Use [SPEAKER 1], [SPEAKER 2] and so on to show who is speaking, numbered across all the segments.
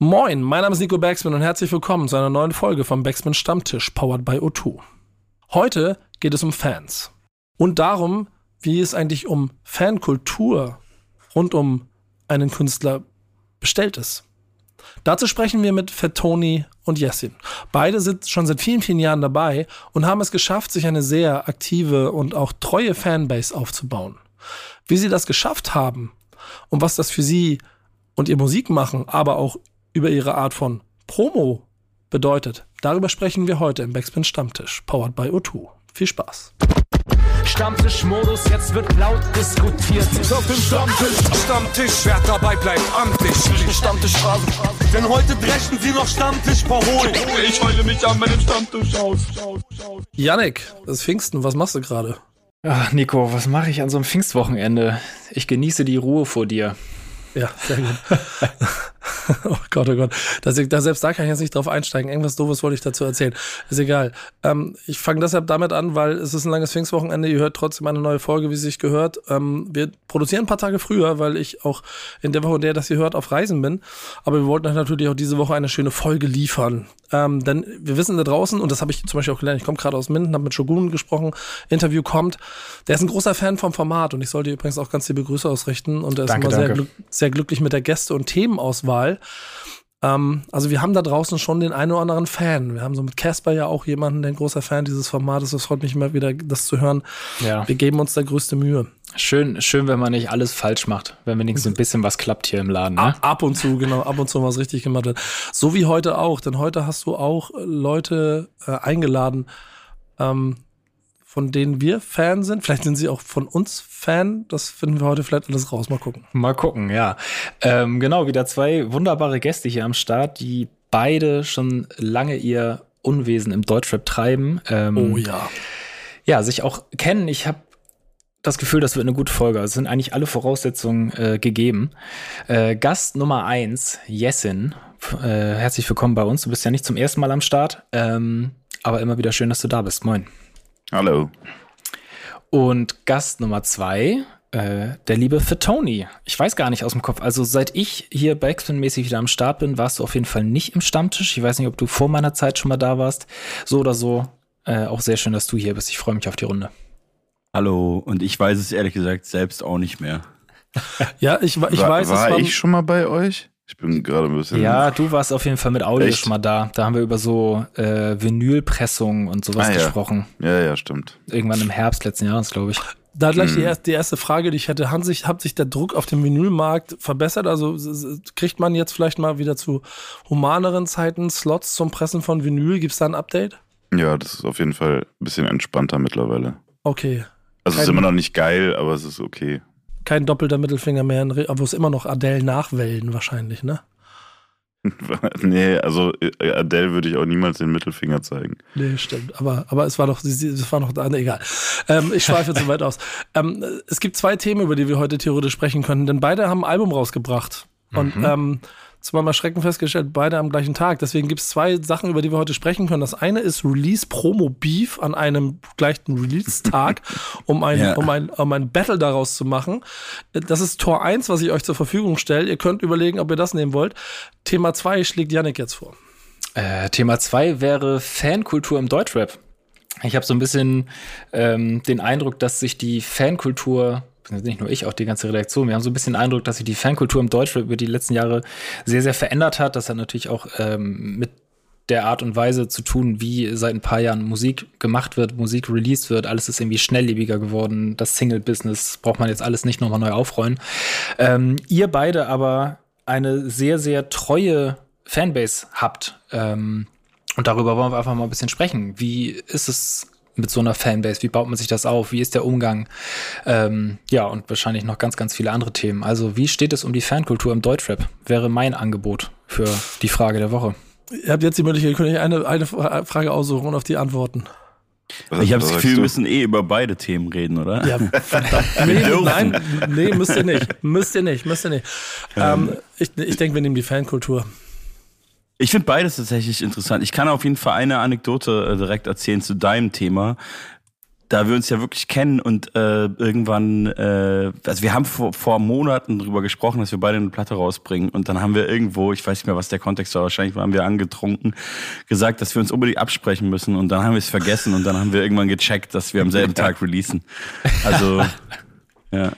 [SPEAKER 1] Moin, mein Name ist Nico Baxman und herzlich willkommen zu einer neuen Folge vom Baxman Stammtisch, powered by O2. Heute geht es um Fans und darum, wie es eigentlich um Fankultur rund um einen Künstler bestellt ist. Dazu sprechen wir mit Fettoni und Jessin. Beide sind schon seit vielen, vielen Jahren dabei und haben es geschafft, sich eine sehr aktive und auch treue Fanbase aufzubauen. Wie sie das geschafft haben und was das für sie und ihr Musikmachen, aber auch über ihre Art von Promo bedeutet, darüber sprechen wir heute im Backspin Stammtisch, powered by O2. Viel Spaß.
[SPEAKER 2] Stammtischmodus, jetzt wird laut diskutiert.
[SPEAKER 3] Auf dem Stammtisch, Stammtisch, wer dabei bleibt, amtlich. Stammtischphase. Denn heute brechen sie noch Stammtisch verholen. Ich heule mich an meinem Stammtisch aus.
[SPEAKER 1] Yannick, das ist Pfingsten, was machst du gerade?
[SPEAKER 4] Ach, Nico, was mache ich an so einem Pfingstwochenende? Ich genieße die Ruhe vor dir.
[SPEAKER 1] Ja, sehr gut. oh Gott, oh Gott. Das, da, selbst da kann ich jetzt nicht drauf einsteigen. Irgendwas Doofes wollte ich dazu erzählen. Ist egal. Ähm, ich fange deshalb damit an, weil es ist ein langes Pfingstwochenende. Ihr hört trotzdem eine neue Folge, wie es sich gehört. Ähm, wir produzieren ein paar Tage früher, weil ich auch in der Woche, in der das ihr hört, auf Reisen bin. Aber wir wollten euch natürlich auch diese Woche eine schöne Folge liefern. Ähm, denn wir wissen da draußen, und das habe ich zum Beispiel auch gelernt, ich komme gerade aus Minden, habe mit Shogun gesprochen, Interview kommt. Der ist ein großer Fan vom Format und ich sollte übrigens auch ganz liebe Grüße ausrichten. Und er ist
[SPEAKER 4] Danke,
[SPEAKER 1] immer sehr,
[SPEAKER 4] danke.
[SPEAKER 1] glück, sehr glücklich mit der Gäste- und Themenauswahl. Ähm, also wir haben da draußen schon den einen oder anderen Fan. Wir haben so mit Casper ja auch jemanden, der ein großer Fan dieses Formates ist. Das freut mich immer wieder, das zu hören.
[SPEAKER 4] Ja.
[SPEAKER 1] Wir geben uns da größte Mühe.
[SPEAKER 4] Schön, schön, wenn man nicht alles falsch macht, wenn wenigstens ein bisschen was klappt hier im Laden. Ne?
[SPEAKER 1] Ab, ab und zu, genau, ab und zu was richtig gemacht wird. So wie heute auch, denn heute hast du auch äh, Leute äh, eingeladen, ähm, von denen wir Fan sind. Vielleicht sind sie auch von uns Fan. Das finden wir heute vielleicht alles raus. Mal gucken.
[SPEAKER 4] Mal gucken, ja. Ähm, genau, wieder zwei wunderbare Gäste hier am Start, die beide schon lange ihr Unwesen im Deutschrap treiben. Ähm,
[SPEAKER 1] Oh ja.
[SPEAKER 4] ja, sich auch kennen. Ich habe das Gefühl, das wird eine gute Folge. Es sind eigentlich alle Voraussetzungen äh, gegeben. Äh, Gast Nummer eins, Jessin. Äh, herzlich willkommen bei uns. Du bist ja nicht zum ersten Mal am Start, ähm, aber immer wieder schön, dass du da bist. Moin.
[SPEAKER 5] Hallo.
[SPEAKER 4] Und Gast Nummer zwei, äh, der liebe Tony. Ich weiß gar nicht aus dem Kopf. Also seit ich hier Backspin-mäßig wieder am Start bin, warst du auf jeden Fall nicht im Stammtisch. Ich weiß nicht, ob du vor meiner Zeit schon mal da warst. So oder so. Äh, auch sehr schön, dass du hier bist. Ich freue mich auf die Runde.
[SPEAKER 5] Hallo. Und ich weiß es ehrlich gesagt selbst auch nicht mehr.
[SPEAKER 1] Ja, ich, ich
[SPEAKER 6] war,
[SPEAKER 1] weiß,
[SPEAKER 6] war
[SPEAKER 1] es war,
[SPEAKER 6] ich schon mal bei euch? Ich bin gerade ein bisschen.
[SPEAKER 4] Ja, du warst auf jeden Fall mit Audio
[SPEAKER 6] Echt?
[SPEAKER 4] schon mal da. Da haben wir über so äh, Vinylpressungen und sowas
[SPEAKER 6] Ah, ja.
[SPEAKER 4] gesprochen.
[SPEAKER 6] Ja, ja, stimmt.
[SPEAKER 4] Irgendwann im Herbst letzten Jahres, glaube ich.
[SPEAKER 1] da gleich
[SPEAKER 6] Hm.
[SPEAKER 1] die, erste, die erste Frage, die ich hätte. Hat sich, hat sich der Druck auf dem Vinylmarkt verbessert? Also kriegt man jetzt vielleicht mal wieder zu humaneren Zeiten Slots zum Pressen von Vinyl? Gibt es da ein Update?
[SPEAKER 6] Ja, das ist auf jeden Fall ein bisschen entspannter mittlerweile.
[SPEAKER 1] Okay.
[SPEAKER 6] Also es ist
[SPEAKER 1] Kein-
[SPEAKER 6] immer noch nicht geil, aber es ist okay.
[SPEAKER 1] Kein doppelter Mittelfinger mehr, aber es immer noch Adele nachwellen wahrscheinlich, ne?
[SPEAKER 6] nee, also äh, Adele würde ich auch niemals den Mittelfinger zeigen.
[SPEAKER 1] Nee, stimmt. Aber, aber es war doch, sie- es war noch da, ne, egal. Ähm, ich schweife zu weit aus. Ähm, es gibt zwei Themen, über die wir heute theoretisch sprechen können, denn beide haben ein Album rausgebracht. Und ähm, zwar mal Schrecken festgestellt, beide am gleichen Tag. Deswegen gibt es zwei Sachen, über die wir heute sprechen können. Das eine ist Release Promo Beef an einem gleichen Release-Tag, um ein,
[SPEAKER 5] Ja.
[SPEAKER 1] um, ein, um ein Battle daraus zu machen. Das ist Tor 1, was ich euch zur Verfügung stelle. Ihr könnt überlegen, ob ihr das nehmen wollt. Thema 2 schlägt Yannick jetzt vor.
[SPEAKER 4] Äh, Thema zwei wäre Fankultur im Deutschrap. Ich habe so ein bisschen ähm, den Eindruck, dass sich die Fankultur, nicht nur ich, auch die ganze Redaktion, wir haben so ein bisschen den Eindruck, dass sich die Fankultur im Deutschrap über die letzten Jahre sehr, sehr verändert hat. Das hat natürlich auch ähm, mit der Art und Weise zu tun, wie seit ein paar Jahren Musik gemacht wird, Musik released wird. Alles ist irgendwie schnelllebiger geworden. Das Single-Business braucht man jetzt alles nicht nochmal neu aufrollen. Ähm, ihr beide aber eine sehr, sehr treue Fanbase habt. Ähm, und darüber wollen wir einfach mal ein bisschen sprechen. Wie ist es mit so einer Fanbase? Wie baut man sich das auf? Wie ist der Umgang? Ähm, ja, und wahrscheinlich noch ganz, ganz viele andere Themen. Also, wie steht es um die Fankultur im Deutschrap? Wäre mein Angebot für die Frage der Woche.
[SPEAKER 1] Ihr habt jetzt die Möglichkeit, ihr könnt euch eine, eine Fra- Frage aussuchen und auf die antworten.
[SPEAKER 6] Was-
[SPEAKER 5] Ich habe das Gefühl, wir müssen eh über beide Themen reden, oder?
[SPEAKER 1] Ja, verdammt. Nee, nein, nee, müsst ihr nicht. Müsst ihr nicht, müsst ihr nicht. Ähm, ich ich denke, wir nehmen die Fankultur.
[SPEAKER 5] Ich finde beides tatsächlich interessant. Ich kann auf jeden Fall eine Anekdote äh, direkt erzählen zu deinem Thema. da wir uns ja wirklich kennen und äh, irgendwann, äh, also wir haben vor, vor Monaten drüber gesprochen, dass wir beide eine Platte rausbringen und dann haben wir irgendwo, ich weiß nicht mehr, was der Kontext war, wahrscheinlich waren wir angetrunken, gesagt, dass wir uns unbedingt absprechen müssen und dann haben wir es vergessen und dann haben wir irgendwann gecheckt, dass wir am selben Tag releasen. Also, ja.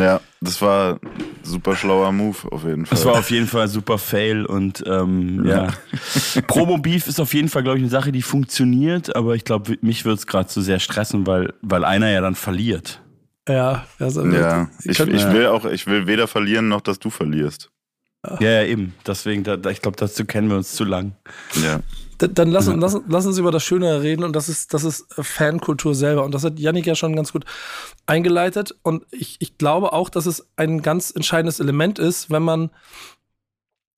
[SPEAKER 6] Ja, das war super schlauer Move auf jeden Fall.
[SPEAKER 5] Das war auf jeden Fall super Fail und ähm, ja. Promo Beef ist auf jeden Fall, glaube ich, eine Sache, die funktioniert, aber ich glaube, mich würde es gerade zu sehr stressen, weil, weil einer ja dann verliert.
[SPEAKER 1] Ja, also,
[SPEAKER 6] ja. Ich, ich,
[SPEAKER 1] ja.
[SPEAKER 6] will auch, ich will weder verlieren noch, dass du verlierst.
[SPEAKER 5] Ja, ja eben. Deswegen, da, da, ich glaube, dazu kennen wir uns zu lang.
[SPEAKER 6] Ja.
[SPEAKER 1] Dann lass, uns- lass, lass uns über das Schöne reden und das ist, das ist Fankultur selber. Und das hat Yannick ja schon ganz gut eingeleitet. Und ich, ich glaube auch, dass es ein ganz entscheidendes Element ist, wenn man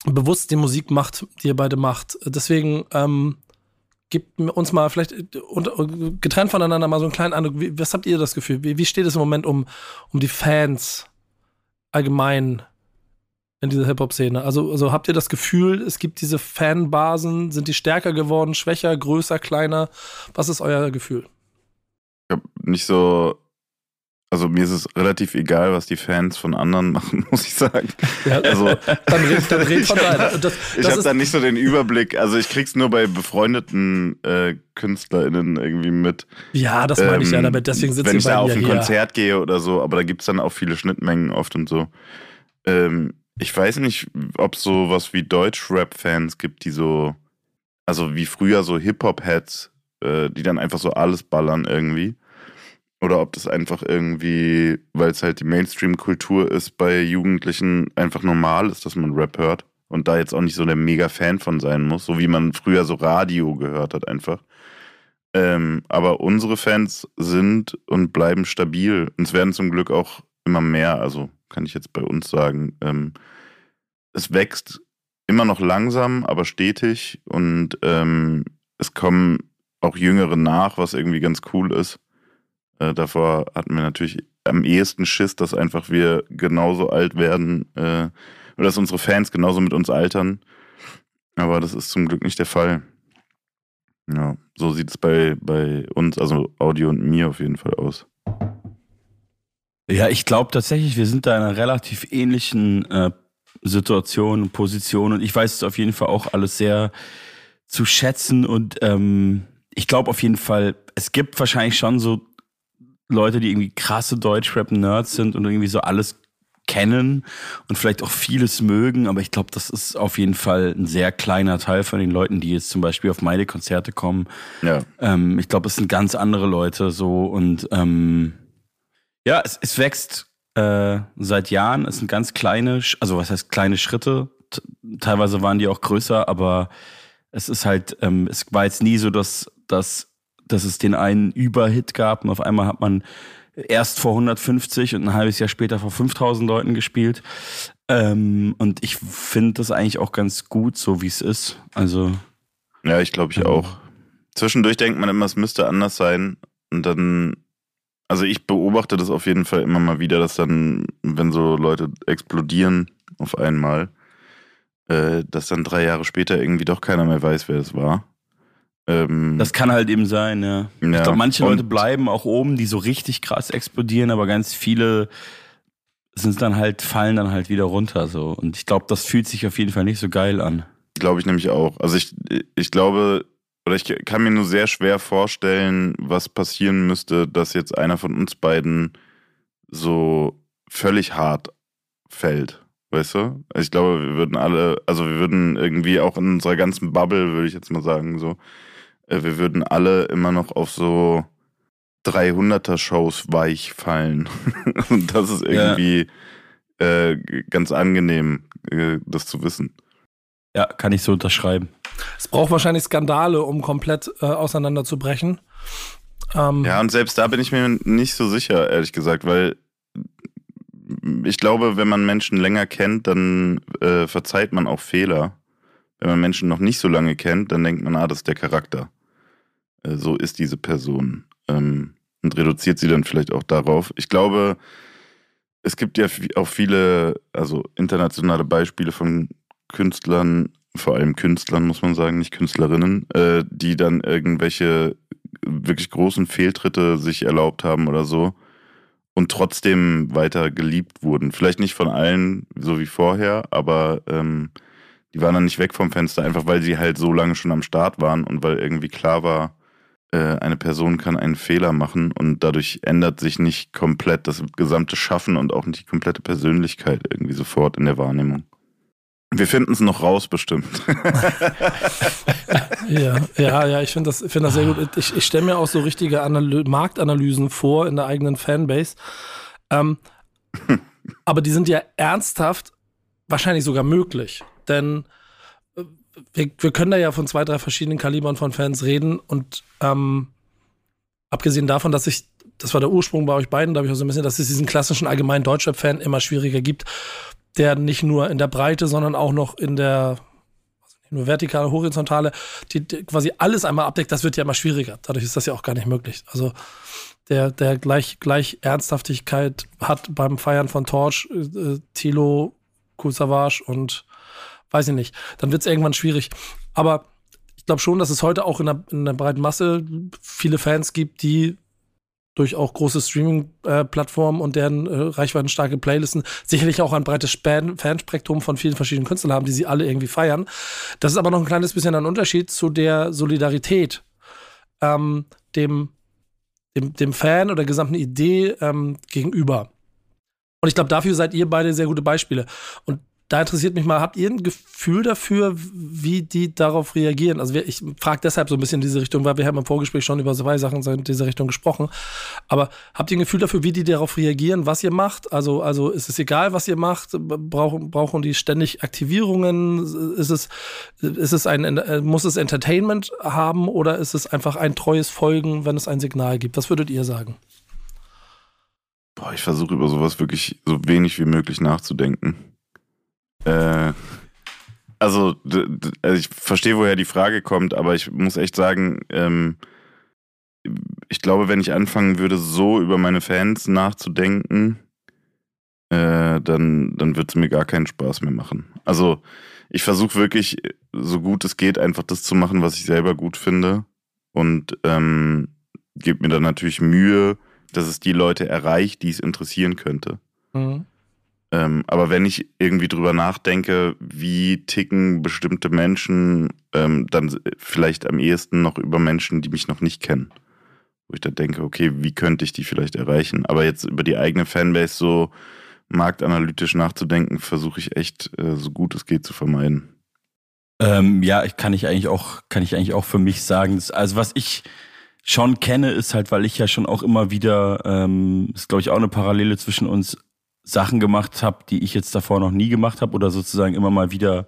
[SPEAKER 1] bewusst die Musik macht, die ihr beide macht. Deswegen ähm, gebt mir- uns mal vielleicht äh, unter, getrennt voneinander mal so einen kleinen Eindruck. Wie, was habt ihr das Gefühl? Wie, wie steht es im Moment um, um die Fans allgemein in dieser Hip-Hop-Szene? Also, also habt ihr das Gefühl, es gibt diese Fanbasen, sind die stärker geworden, schwächer, größer, kleiner? Was ist euer Gefühl?
[SPEAKER 6] Ich habe nicht so. Also mir ist es relativ egal, was die Fans von anderen machen, muss ich sagen.
[SPEAKER 1] Ja,
[SPEAKER 6] Also
[SPEAKER 1] dann red, dann red von deiner. Das,
[SPEAKER 6] ich habe da nicht so den Überblick. Also ich krieg's nur bei befreundeten äh, KünstlerInnen irgendwie mit.
[SPEAKER 1] ja, das meine ich ja
[SPEAKER 6] Ähm,
[SPEAKER 1] damit. Deswegen sitzt
[SPEAKER 6] Wenn
[SPEAKER 1] ihr
[SPEAKER 6] ich da auf ein
[SPEAKER 1] hier.
[SPEAKER 6] Konzert gehe oder so, aber da gibt's dann auch viele Schnittmengen oft und so. Ähm, ich weiß nicht, ob es so was wie Deutsch-Rap-Fans gibt, die so, also wie früher so Hip-Hop-Heads, äh, die dann einfach so alles ballern irgendwie. Oder ob das einfach irgendwie, weil es halt die Mainstream-Kultur ist, bei Jugendlichen einfach normal ist, dass man Rap hört und da jetzt auch nicht so der Mega-Fan von sein muss, so wie man früher so Radio gehört hat einfach. Ähm, aber unsere Fans sind und bleiben stabil. Und es werden zum Glück auch immer mehr, also kann ich jetzt bei uns sagen. Ähm, es wächst immer noch langsam, aber stetig und ähm, es kommen auch Jüngere nach, was irgendwie ganz cool ist. Äh, davor hatten wir natürlich am ehesten Schiss, dass einfach wir genauso alt werden äh, oder dass unsere Fans genauso mit uns altern. Aber das ist zum Glück nicht der Fall. Ja, so sieht es bei, bei uns, also Audio und mir auf jeden Fall aus.
[SPEAKER 5] Ja, ich glaube tatsächlich, wir sind da in einer relativ ähnlichen äh, Situation und Position und ich weiß es auf jeden Fall auch alles sehr zu schätzen und ähm, ich glaube auf jeden Fall, es gibt wahrscheinlich schon so Leute, die irgendwie krasse Deutschrap-Nerds sind und irgendwie so alles kennen und vielleicht auch vieles mögen, aber ich glaube, das ist auf jeden Fall ein sehr kleiner Teil von den Leuten, die jetzt zum Beispiel auf meine Konzerte kommen.
[SPEAKER 6] Ja,
[SPEAKER 5] Ähm, ich glaube, es sind ganz andere Leute so und ähm, ja, es, es wächst äh, seit Jahren. Es sind ganz kleine, also was heißt kleine Schritte. T teilweise waren die auch größer, aber es ist halt, ähm, es war jetzt nie so, dass, dass, dass es den einen Überhit gab und auf einmal hat man erst vor 150 und ein halbes Jahr später vor 5000 Leuten gespielt. Ähm, und ich finde das eigentlich auch ganz gut, so wie es ist. Also
[SPEAKER 6] ja, ich glaube ich auch. Zwischendurch denkt man immer, es müsste anders sein. Und dann, also ich beobachte das auf jeden Fall immer mal wieder, dass dann, wenn so Leute explodieren auf einmal, äh, dass dann drei Jahre später irgendwie doch keiner mehr weiß, wer es war. Ähm,
[SPEAKER 5] Das kann halt eben sein, ja.
[SPEAKER 6] Ja.
[SPEAKER 5] Ich glaube, manche Leute bleiben auch oben, die so richtig krass explodieren, aber ganz viele sind dann halt, fallen dann halt wieder runter so. Und ich glaube, das fühlt sich auf jeden Fall nicht so geil an.
[SPEAKER 6] Glaube ich nämlich auch. Also ich, ich glaube, oder ich kann mir nur sehr schwer vorstellen, was passieren müsste, dass jetzt einer von uns beiden so völlig hart fällt. Weißt du? Also ich glaube, wir würden alle, also wir würden irgendwie auch in unserer ganzen Bubble, würde ich jetzt mal sagen, so, äh, wir würden alle immer noch auf so 300er-Shows weich fallen. Und das ist irgendwie äh, ganz angenehm, äh, das zu wissen.
[SPEAKER 5] Ja, kann ich so unterschreiben.
[SPEAKER 1] Es braucht wahrscheinlich Skandale, um komplett äh, auseinanderzubrechen. Ähm,
[SPEAKER 6] Ja, und selbst da bin ich mir nicht so sicher, ehrlich gesagt, weil ich glaube, wenn man Menschen länger kennt, dann äh, verzeiht man auch Fehler. Wenn man Menschen noch nicht so lange kennt, dann denkt man, ah, das ist der Charakter. Äh, so ist diese Person. Ähm, und reduziert sie dann vielleicht auch darauf. Ich glaube, es gibt ja auch viele, also internationale Beispiele von Künstlern, vor allem Künstlern, muss man sagen, nicht Künstlerinnen, äh, die dann irgendwelche wirklich großen Fehltritte sich erlaubt haben oder so und trotzdem weiter geliebt wurden. Vielleicht nicht von allen so wie vorher, aber ähm, die waren dann nicht weg vom Fenster, einfach weil sie halt so lange schon am Start waren und weil irgendwie klar war, äh, eine Person kann einen Fehler machen und dadurch ändert sich nicht komplett das gesamte Schaffen und auch nicht die komplette Persönlichkeit irgendwie sofort in der Wahrnehmung. Wir finden es noch raus, bestimmt.
[SPEAKER 1] ja, ja, ja, ich finde das, find das sehr gut. Ich, ich stelle mir auch so richtige Analy Marktanalysen vor in der eigenen Fanbase. Ähm, aber die sind ja ernsthaft wahrscheinlich sogar möglich. Denn äh, wir, wir können da ja von zwei, drei verschiedenen Kalibern von Fans reden und ähm, abgesehen davon, dass ich, das war der Ursprung bei euch beiden, glaube ich, auch so ein bisschen, dass es diesen klassischen allgemeinen Deutschrap-Fan immer schwieriger gibt, der nicht nur in der Breite, sondern auch noch in der nur vertikale, horizontale, die, die, quasi alles einmal abdeckt, das wird ja immer schwieriger. Dadurch ist das ja auch gar nicht möglich. Also der, der gleich, gleich Ernsthaftigkeit hat beim Feiern von Torch, äh, Tilo, Cool Savage und weiß ich nicht. Dann wird es irgendwann schwierig. Aber ich glaube schon, dass es heute auch in der, in der breiten Masse viele Fans gibt, die durch auch große Streaming-Plattformen und deren äh, reichweitenstarke Playlisten sicherlich auch ein breites Fanspektrum von vielen verschiedenen Künstlern haben, die sie alle irgendwie feiern. Das ist aber noch ein kleines bisschen ein Unterschied zu der Solidarität, ähm, dem, dem, dem Fan oder der gesamten Idee ähm, gegenüber. Und ich glaube, dafür seid ihr beide sehr gute Beispiele. Und da interessiert mich mal, habt ihr ein Gefühl dafür, wie die darauf reagieren? Also ich frage deshalb so ein bisschen in diese Richtung, weil wir haben im Vorgespräch schon über zwei Sachen in diese Richtung gesprochen. Aber habt ihr ein Gefühl dafür, wie die darauf reagieren, was ihr macht? Also, also ist es egal, was ihr macht? Brauchen, brauchen die ständig Aktivierungen? Ist es, ist es ein, muss es Entertainment haben oder ist es einfach ein treues Folgen, wenn es ein Signal gibt? Was würdet ihr sagen?
[SPEAKER 6] Boah, ich versuche über sowas wirklich so wenig wie möglich nachzudenken. Äh, also, also, ich verstehe, woher die Frage kommt, aber ich muss echt sagen, ähm, ich glaube, wenn ich anfangen würde, so über meine Fans nachzudenken, äh, dann, dann wird es mir gar keinen Spaß mehr machen. Also, ich versuche wirklich, so gut es geht, einfach das zu machen, was ich selber gut finde. Und ähm, gebe mir dann natürlich Mühe, dass es die Leute erreicht, die es interessieren könnte. Mhm. Ähm, aber wenn ich irgendwie drüber nachdenke, wie ticken bestimmte Menschen, ähm, dann vielleicht am ehesten noch über Menschen, die mich noch nicht kennen. Wo ich dann denke, okay, wie könnte ich die vielleicht erreichen? Aber jetzt über die eigene Fanbase so marktanalytisch nachzudenken, versuche ich echt äh, so gut es geht zu vermeiden.
[SPEAKER 5] Ähm, ja, kann ich eigentlich auch, kann ich eigentlich auch für mich sagen. Also was ich schon kenne, ist halt, weil ich ja schon auch immer wieder, ähm, ist glaube ich auch eine Parallele zwischen uns, Sachen gemacht habe, die ich jetzt davor noch nie gemacht habe oder sozusagen immer mal wieder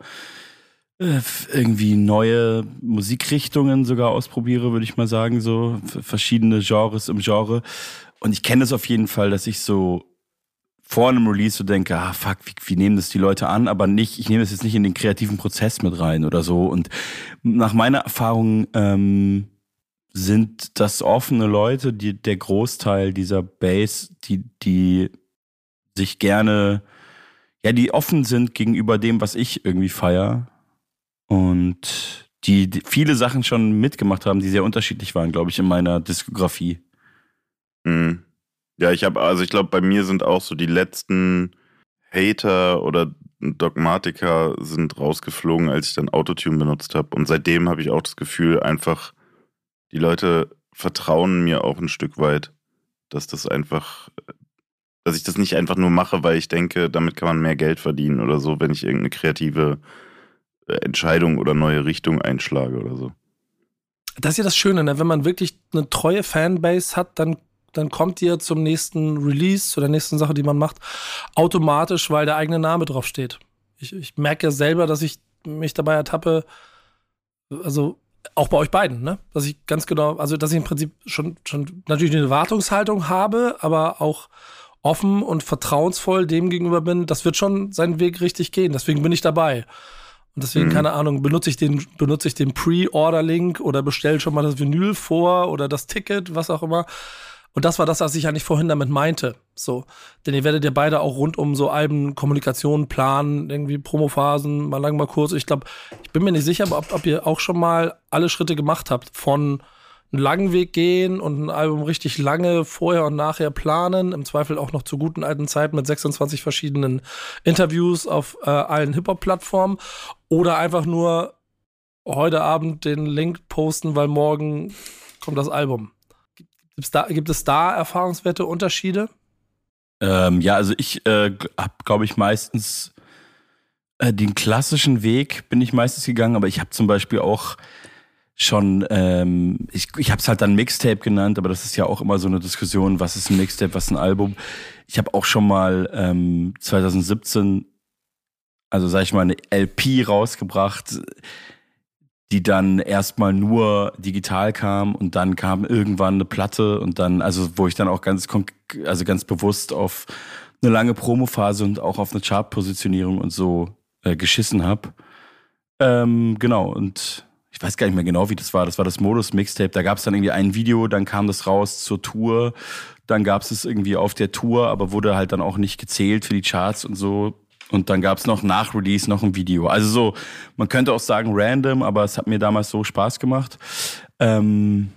[SPEAKER 5] äh, irgendwie neue Musikrichtungen sogar ausprobiere, würde ich mal sagen, so verschiedene Genres im Genre. Und ich kenne es auf jeden Fall, dass ich so vor einem Release so denke, ah fuck, wie, wie nehmen das die Leute an, aber nicht, ich nehme das jetzt nicht in den kreativen Prozess mit rein oder so. Und nach meiner Erfahrung ähm, sind das offene Leute, die der Großteil dieser Base, die die sich gerne, ja, die offen sind gegenüber dem, was ich irgendwie feier. Und die, die viele Sachen schon mitgemacht haben, die sehr unterschiedlich waren, glaube ich, in meiner Diskografie.
[SPEAKER 6] Mhm. Ja, ich habe, also ich glaube, bei mir sind auch so die letzten Hater oder Dogmatiker sind rausgeflogen, als ich dann Autotune benutzt habe. Und seitdem habe ich auch das Gefühl, einfach, die Leute vertrauen mir auch ein Stück weit, dass das einfach dass ich das nicht einfach nur mache, weil ich denke, damit kann man mehr Geld verdienen oder so, wenn ich irgendeine kreative äh, Entscheidung oder neue Richtung einschlage oder so.
[SPEAKER 1] Das ist ja das Schöne, ne? wenn man wirklich eine treue Fanbase hat, dann, dann kommt ihr zum nächsten Release, zu der nächsten Sache, die man macht, automatisch, weil der eigene Name draufsteht. Ich, ich merke ja selber, dass ich mich dabei ertappe, also auch bei euch beiden, ne? Dass ich ganz genau, also dass ich im Prinzip schon, schon natürlich eine Wartungshaltung habe, aber auch offen und vertrauensvoll dem gegenüber bin, das wird schon seinen Weg richtig gehen. Deswegen bin ich dabei. Und deswegen, mhm. keine Ahnung, benutze ich den, benutze ich den Pre-Order-Link oder bestelle schon mal das Vinyl vor oder das Ticket, was auch immer. Und das war das, was ich eigentlich vorhin damit meinte. So. Denn ihr werdet ja beide auch rund um so Alben Kommunikation planen, irgendwie Promophasen, mal lang, mal kurz. Ich glaube, ich bin mir nicht sicher, ob, ob ihr auch schon mal alle Schritte gemacht habt von einen langen Weg gehen und ein Album richtig lange vorher und nachher planen, im Zweifel auch noch zu guten alten Zeiten mit 26 verschiedenen Interviews auf äh, allen Hip-Hop-Plattformen oder einfach nur heute Abend den Link posten, weil morgen kommt das Album. Gibt's da, gibt es da erfahrungswerte Unterschiede?
[SPEAKER 5] Ähm, ja, also ich äh, habe, glaube ich, meistens äh, den klassischen Weg bin ich meistens gegangen, aber ich habe zum Beispiel auch schon, ähm, ich, ich habe es halt dann Mixtape genannt, aber das ist ja auch immer so eine Diskussion, was ist ein Mixtape, was ist ein Album. Ich habe auch schon mal ähm, 2017, also sag ich mal, eine LP rausgebracht, die dann erstmal nur digital kam und dann kam irgendwann eine Platte und dann, also wo ich dann auch ganz, also ganz bewusst auf eine lange Promophase und auch auf eine Chartpositionierung und so äh, geschissen habe. Ähm, genau, und ich weiß gar nicht mehr genau, wie das war. Das war das Modus-Mixtape. Da gab es dann irgendwie ein Video, dann kam das raus zur Tour. Dann gab es es irgendwie auf der Tour, aber wurde halt dann auch nicht gezählt für die Charts und so. Und dann gab es noch nach Release noch ein Video. Also so, man könnte auch sagen random, aber es hat mir damals so Spaß gemacht. Ähm,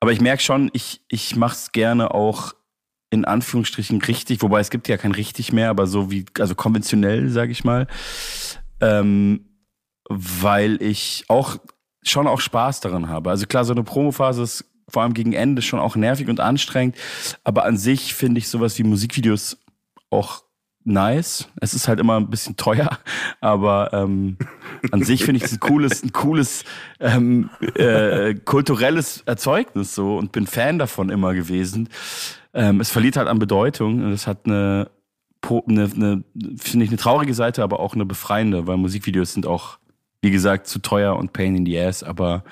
[SPEAKER 5] aber ich merke schon, ich, ich mache es gerne auch in Anführungsstrichen richtig, wobei es gibt ja kein richtig mehr, aber so wie, also konventionell, sage ich mal. Ähm, weil ich auch schon auch Spaß daran habe. Also klar, so eine Promophase ist vor allem gegen Ende schon auch nervig und anstrengend, aber an sich finde ich sowas wie Musikvideos auch nice. Es ist halt immer ein bisschen teuer, aber ähm, an sich finde ich es ein cooles, ein cooles ähm, äh, kulturelles Erzeugnis so und bin Fan davon immer gewesen. Ähm, es verliert halt an Bedeutung es hat eine, eine, eine finde ich, eine traurige Seite, aber auch eine befreiende, weil Musikvideos sind auch, wie gesagt, zu teuer und pain in the ass. Aber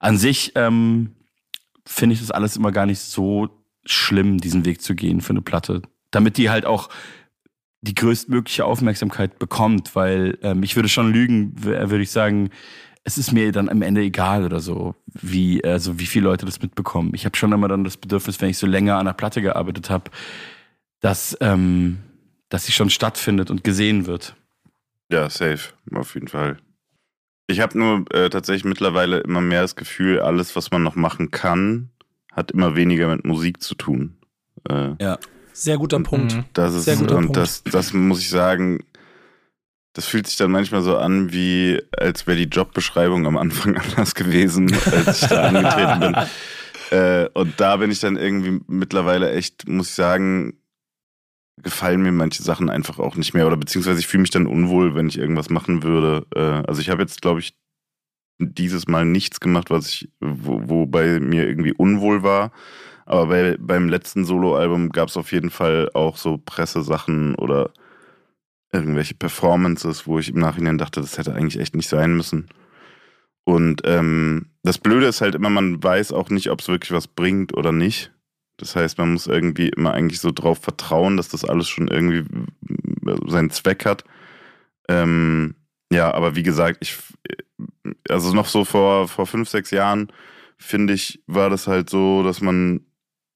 [SPEAKER 5] an sich ähm, finde ich das alles immer gar nicht so schlimm, diesen Weg zu gehen für eine Platte. Damit die halt auch die größtmögliche Aufmerksamkeit bekommt, weil ähm, ich würde schon lügen, würde ich sagen, es ist mir dann am Ende egal oder so, wie, also wie viele Leute das mitbekommen. Ich habe schon immer dann das Bedürfnis, wenn ich so länger an der Platte gearbeitet habe, dass, ähm, dass sie schon stattfindet und gesehen wird.
[SPEAKER 6] Ja, safe, auf jeden Fall. Ich habe nur äh, tatsächlich mittlerweile immer mehr das Gefühl, alles, was man noch machen kann, hat immer weniger mit Musik zu tun.
[SPEAKER 1] Äh, ja. Sehr guter Punkt.
[SPEAKER 6] Das ist,
[SPEAKER 1] Sehr guter
[SPEAKER 6] und
[SPEAKER 1] Punkt.
[SPEAKER 6] das, das muss ich sagen, das fühlt sich dann manchmal so an, wie als wäre die Jobbeschreibung am Anfang anders gewesen, als ich da angetreten bin. Äh, und da bin ich dann irgendwie mittlerweile echt, muss ich sagen, gefallen mir manche Sachen einfach auch nicht mehr. Oder beziehungsweise ich fühle mich dann unwohl, wenn ich irgendwas machen würde. Äh, also ich habe jetzt, glaube ich, dieses Mal nichts gemacht, was ich, wo, wo bei mir irgendwie unwohl war. Aber bei, beim letzten Soloalbum gab es auf jeden Fall auch so Pressesachen oder irgendwelche Performances, wo ich im Nachhinein dachte, das hätte eigentlich echt nicht sein müssen. Und ähm, das Blöde ist halt immer, man weiß auch nicht, ob es wirklich was bringt oder nicht. Das heißt, man muss irgendwie immer eigentlich so drauf vertrauen, dass das alles schon irgendwie seinen Zweck hat. Ähm, ja, aber wie gesagt, ich, also noch so vor, vor fünf, sechs Jahren, finde ich, war das halt so, dass man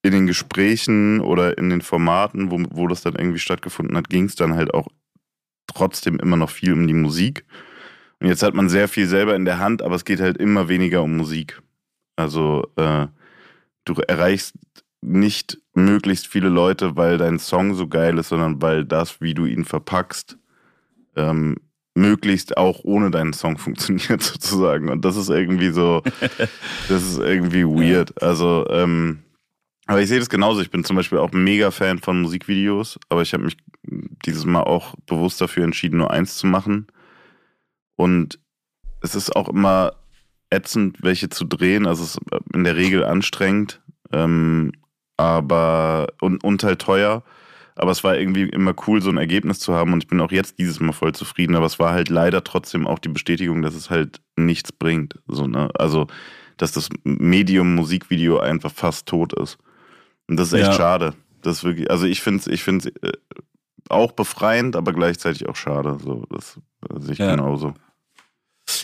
[SPEAKER 6] in den Gesprächen oder in den Formaten, wo, wo das dann irgendwie stattgefunden hat, ging es dann halt auch trotzdem immer noch viel um die Musik. Und jetzt hat man sehr viel selber in der Hand, aber es geht halt immer weniger um Musik. Also äh, du erreichst nicht möglichst viele Leute, weil dein Song so geil ist, sondern weil das, wie du ihn verpackst, ähm, möglichst auch ohne deinen Song funktioniert sozusagen. Und das ist irgendwie so, das ist irgendwie weird. Also ähm, aber ich sehe das genauso. Ich bin zum Beispiel auch mega Fan von Musikvideos, aber ich habe mich dieses Mal auch bewusst dafür entschieden, nur eins zu machen. Und es ist auch immer ätzend, welche zu drehen. Also es ist in der Regel anstrengend, ähm, aber und, und halt teuer. Aber es war irgendwie immer cool, so ein Ergebnis zu haben. Und ich bin auch jetzt dieses Mal voll zufrieden. Aber es war halt leider trotzdem auch die Bestätigung, dass es halt nichts bringt. So, ne? Also, dass das Medium Musikvideo einfach fast tot ist. Und das ist echt ja. schade. Das wirklich, also ich finde es ich find's, äh, auch befreiend, aber gleichzeitig auch schade. So, das sehe ich ja. genauso.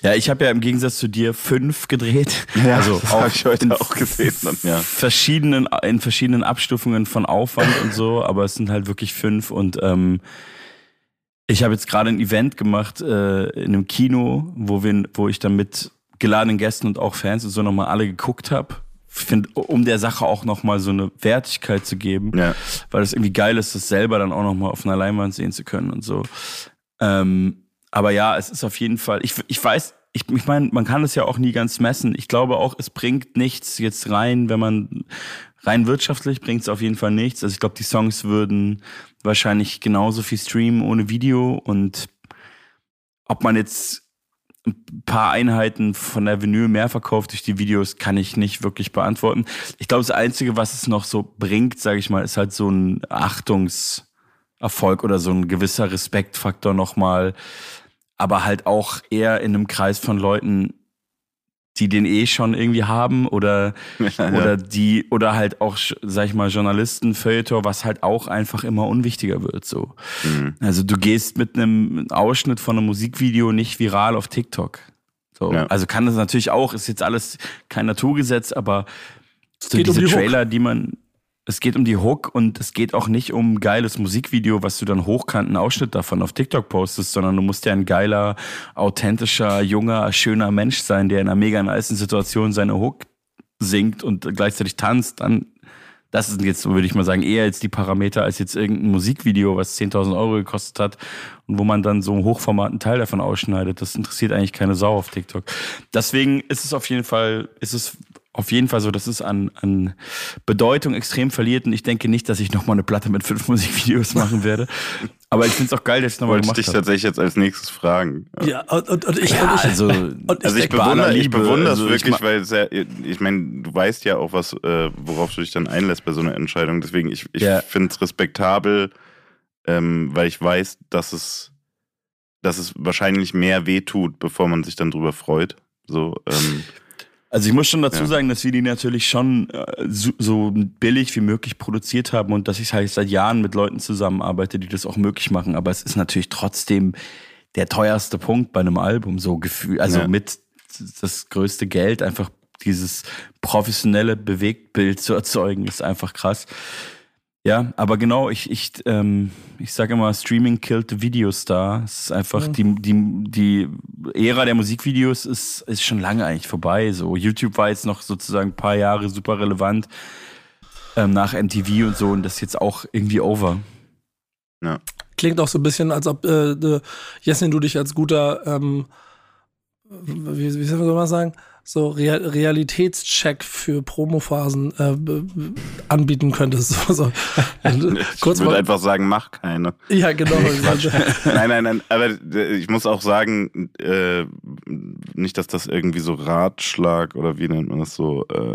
[SPEAKER 5] Ja, ich habe ja im Gegensatz zu dir fünf gedreht.
[SPEAKER 6] Ja, also das habe ich heute auch gesehen. Dann, ja.
[SPEAKER 5] Verschiedenen, in verschiedenen Abstufungen von Aufwand und so, aber es sind halt wirklich fünf und ähm, ich habe jetzt gerade ein Event gemacht äh, in einem Kino, wo wir, wo ich dann mit geladenen Gästen und auch Fans und so nochmal alle geguckt habe finde, um der Sache auch nochmal so eine Wertigkeit zu geben,
[SPEAKER 6] Ja.
[SPEAKER 5] weil es irgendwie geil ist, das selber dann auch nochmal auf einer Leinwand sehen zu können und so. Ähm, aber ja, es ist auf jeden Fall, ich, ich weiß, ich, ich meine, man kann es ja auch nie ganz messen. Ich glaube auch, es bringt nichts jetzt rein, wenn man rein wirtschaftlich bringt es auf jeden Fall nichts. Also ich glaube, die Songs würden wahrscheinlich genauso viel streamen ohne Video und ob man jetzt ein paar Einheiten von der Vinyl mehr verkauft durch die Videos, kann ich nicht wirklich beantworten. Ich glaube, das Einzige, was es noch so bringt, sage ich mal, ist halt so ein Achtungserfolg oder so ein gewisser Respektfaktor nochmal. Aber halt auch eher in einem Kreis von Leuten, die den eh schon irgendwie haben oder oder die oder halt auch sag ich mal Journalisten Feuilleton, was halt auch einfach immer unwichtiger wird so.
[SPEAKER 6] Mhm.
[SPEAKER 5] Also du gehst mit einem Ausschnitt von einem Musikvideo nicht viral auf TikTok. So,
[SPEAKER 6] Ja.
[SPEAKER 5] also kann das natürlich auch, ist jetzt alles kein Naturgesetz, aber so
[SPEAKER 1] geht um
[SPEAKER 5] diese
[SPEAKER 1] die Hook.
[SPEAKER 5] Trailer, die man es geht um die Hook und es geht auch nicht um geiles Musikvideo, was du dann hochkant einen Ausschnitt davon auf TikTok postest, sondern du musst ja ein geiler, authentischer, junger, schöner Mensch sein, der in einer mega nice Situation seine Hook singt und gleichzeitig tanzt. Dann, das sind jetzt, würde ich mal sagen, eher jetzt die Parameter als jetzt irgendein Musikvideo, was 10.000 Euro gekostet hat und wo man dann so einen hochformaten Teil davon ausschneidet. Das interessiert eigentlich keine Sau auf TikTok. Deswegen ist es auf jeden Fall, ist es auf jeden Fall so, dass es an, an Bedeutung extrem verliert und ich denke nicht, dass ich nochmal eine Platte mit fünf Musikvideos machen werde. Aber ich finde es auch geil, dass ich es nochmal
[SPEAKER 6] Wollte ich
[SPEAKER 5] gemacht
[SPEAKER 6] dich
[SPEAKER 5] habe.
[SPEAKER 6] tatsächlich jetzt als nächstes fragen.
[SPEAKER 1] Ja, und, und, und ich,
[SPEAKER 5] Ja,
[SPEAKER 1] und ich,
[SPEAKER 5] also,
[SPEAKER 1] und
[SPEAKER 6] Also ich
[SPEAKER 5] bei aller
[SPEAKER 6] bewundere, ich bewundere
[SPEAKER 5] also
[SPEAKER 6] es
[SPEAKER 5] ich
[SPEAKER 6] wirklich, weil es ja, ich meine, du weißt ja auch was, äh, worauf du dich dann einlässt bei so einer Entscheidung. Deswegen, ich, ich
[SPEAKER 5] Ja.
[SPEAKER 6] finde es respektabel, ähm, weil ich weiß, dass es, dass es wahrscheinlich mehr wehtut, bevor man sich dann drüber freut. So, ähm,
[SPEAKER 5] Also ich muss schon dazu
[SPEAKER 6] Ja.
[SPEAKER 5] sagen, dass wir die natürlich schon äh, so, so billig wie möglich produziert haben und dass ich halt seit Jahren mit Leuten zusammenarbeite, die das auch möglich machen. Aber es ist natürlich trotzdem der teuerste Punkt bei einem Album, so Gefühl, also
[SPEAKER 6] Ja.
[SPEAKER 5] mit das größte Geld, einfach dieses professionelle Bewegtbild zu erzeugen, ist einfach krass. Ja, aber genau, ich, ich, ähm, ich sage immer, Streaming killed the Videostar. Es ist einfach, die, die, die Ära der Musikvideos ist, ist schon lange eigentlich vorbei. So, YouTube war jetzt noch sozusagen ein paar Jahre super relevant ähm, nach MTV und so und das ist jetzt auch irgendwie over.
[SPEAKER 1] klingt auch so ein bisschen, als ob äh, äh, Jessin, du dich als guter, ähm, wie, wie soll man sagen, so Real Realitätscheck für Promophasen äh, b- anbieten könntest. So, so.
[SPEAKER 6] Ich würde einfach sagen, mach keine.
[SPEAKER 1] ja, genau.
[SPEAKER 6] nein, nein, nein, aber äh, ich muss auch sagen, äh, nicht, dass das irgendwie so Ratschlag oder wie nennt man das so, äh,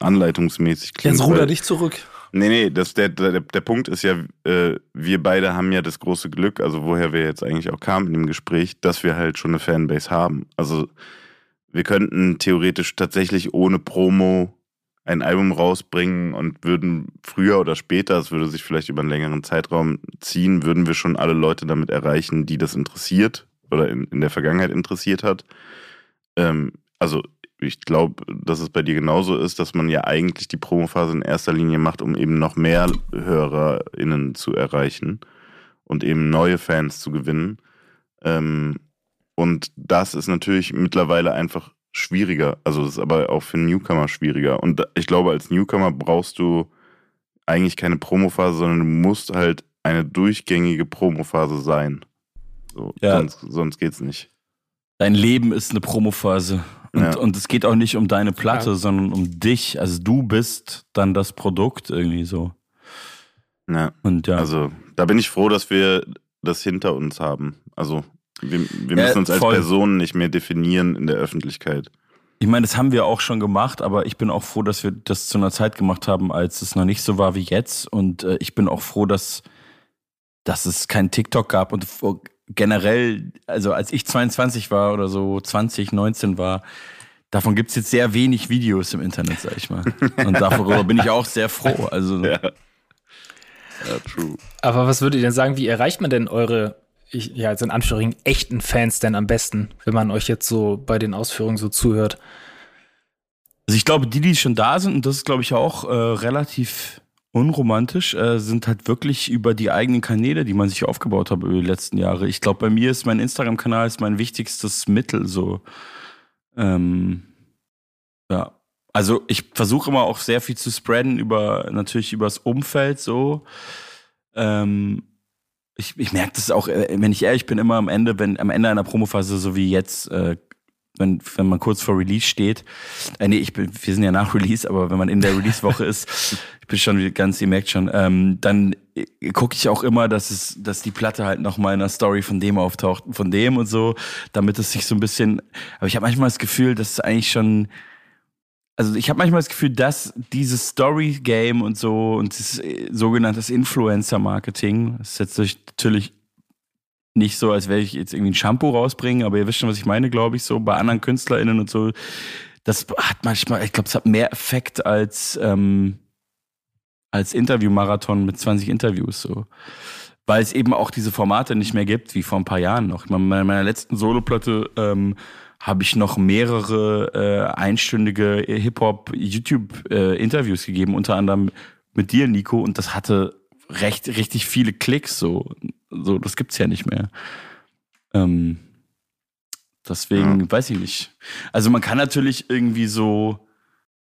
[SPEAKER 6] anleitungsmäßig klingt.
[SPEAKER 1] Jetzt ruder
[SPEAKER 6] weil-
[SPEAKER 1] dich zurück.
[SPEAKER 6] Nee, nee, das, der, der, der Punkt ist ja, äh, wir beide haben ja das große Glück, also woher wir jetzt eigentlich auch kamen in dem Gespräch, dass wir halt schon eine Fanbase haben. Also wir könnten theoretisch tatsächlich ohne Promo ein Album rausbringen und würden früher oder später, es würde sich vielleicht über einen längeren Zeitraum ziehen, würden wir schon alle Leute damit erreichen, die das interessiert oder in, in der Vergangenheit interessiert hat. Ähm, also ich glaube, dass es bei dir genauso ist, dass man ja eigentlich die Promophase in erster Linie macht, um eben noch mehr HörerInnen zu erreichen und eben neue Fans zu gewinnen. Ähm, und das ist natürlich mittlerweile einfach schwieriger. Also das ist aber auch für Newcomer schwieriger. Und ich glaube, als Newcomer brauchst du eigentlich keine Promophase, sondern du musst halt eine durchgängige Promophase sein. So,
[SPEAKER 5] Ja.
[SPEAKER 6] Sonst, sonst geht's nicht.
[SPEAKER 5] Dein Leben ist eine Promophase. Und,
[SPEAKER 6] Ja.
[SPEAKER 5] und es geht auch nicht um deine Platte,
[SPEAKER 4] Ja.
[SPEAKER 5] sondern um dich. Also du bist dann das Produkt irgendwie so.
[SPEAKER 6] Ja.
[SPEAKER 5] Und ja.
[SPEAKER 6] Also, da bin ich froh, dass wir das hinter uns haben. Also, wir, wir
[SPEAKER 5] Ja,
[SPEAKER 6] müssen uns als
[SPEAKER 5] voll.
[SPEAKER 6] Personen nicht mehr definieren in der Öffentlichkeit.
[SPEAKER 5] Ich meine, das haben wir auch schon gemacht, aber ich bin auch froh, dass wir das zu einer Zeit gemacht haben, als es noch nicht so war wie jetzt. Und äh, ich bin auch froh, dass, dass es kein TikTok gab und vor- generell, also als ich 22 war oder so 20, 19 war, davon gibt's jetzt sehr wenig Videos im Internet, sag ich mal. Und darüber bin ich auch sehr froh. Also
[SPEAKER 6] Ja. Ja, true.
[SPEAKER 4] Aber was würdet ihr denn sagen, wie erreicht man denn eure, ich, ja, jetzt in Anführungszeichen, echten Fans denn am besten, wenn man euch jetzt so bei den Ausführungen so zuhört?
[SPEAKER 5] Also ich glaube, die, die schon da sind, und das ist, glaube ich, auch äh, relativ unromantisch, äh, sind halt wirklich über die eigenen Kanäle, die man sich aufgebaut hat über die letzten Jahre. Ich glaube, bei mir ist mein Instagram-Kanal mein wichtigstes Mittel so. Ähm, ja. Also ich versuche immer auch sehr viel zu spreaden über natürlich übers Umfeld so. Ähm, ich, ich merke das auch, äh, wenn ich ehrlich bin, immer am Ende, wenn am Ende einer Promophase, so wie jetzt, äh, wenn, wenn man kurz vor Release steht, äh, nee, ich bin, wir sind ja nach Release, aber wenn man in der Release-Woche ist, ich bin schon ganz, ihr merkt schon, ähm, dann äh, gucke ich auch immer, dass es, dass die Platte halt nochmal in der Story von dem auftaucht, von dem und so, damit es sich so ein bisschen, aber ich habe manchmal das Gefühl, dass es eigentlich schon, also ich habe manchmal das Gefühl, dass dieses Story-Game und so und das äh, sogenanntes Influencer-Marketing, das ist jetzt natürlich nicht so, als wäre ich jetzt irgendwie ein Shampoo rausbringen, aber ihr wisst schon, was ich meine, glaube ich, so bei anderen KünstlerInnen und so. Das hat manchmal, ich glaube, es hat mehr Effekt als, ähm, als Interviewmarathon mit 20 Interviews, so. Weil es eben auch diese Formate nicht mehr gibt, wie vor ein paar Jahren noch. Ich meine, bei meiner letzten Soloplatte ähm, habe ich noch mehrere äh, einstündige Hip-Hop-YouTube-Interviews äh, gegeben, unter anderem mit dir, Nico, und das hatte recht, richtig viele Klicks, so. So, das gibt's ja nicht mehr. Ähm, deswegen ja. weiß ich nicht. Also man kann natürlich irgendwie so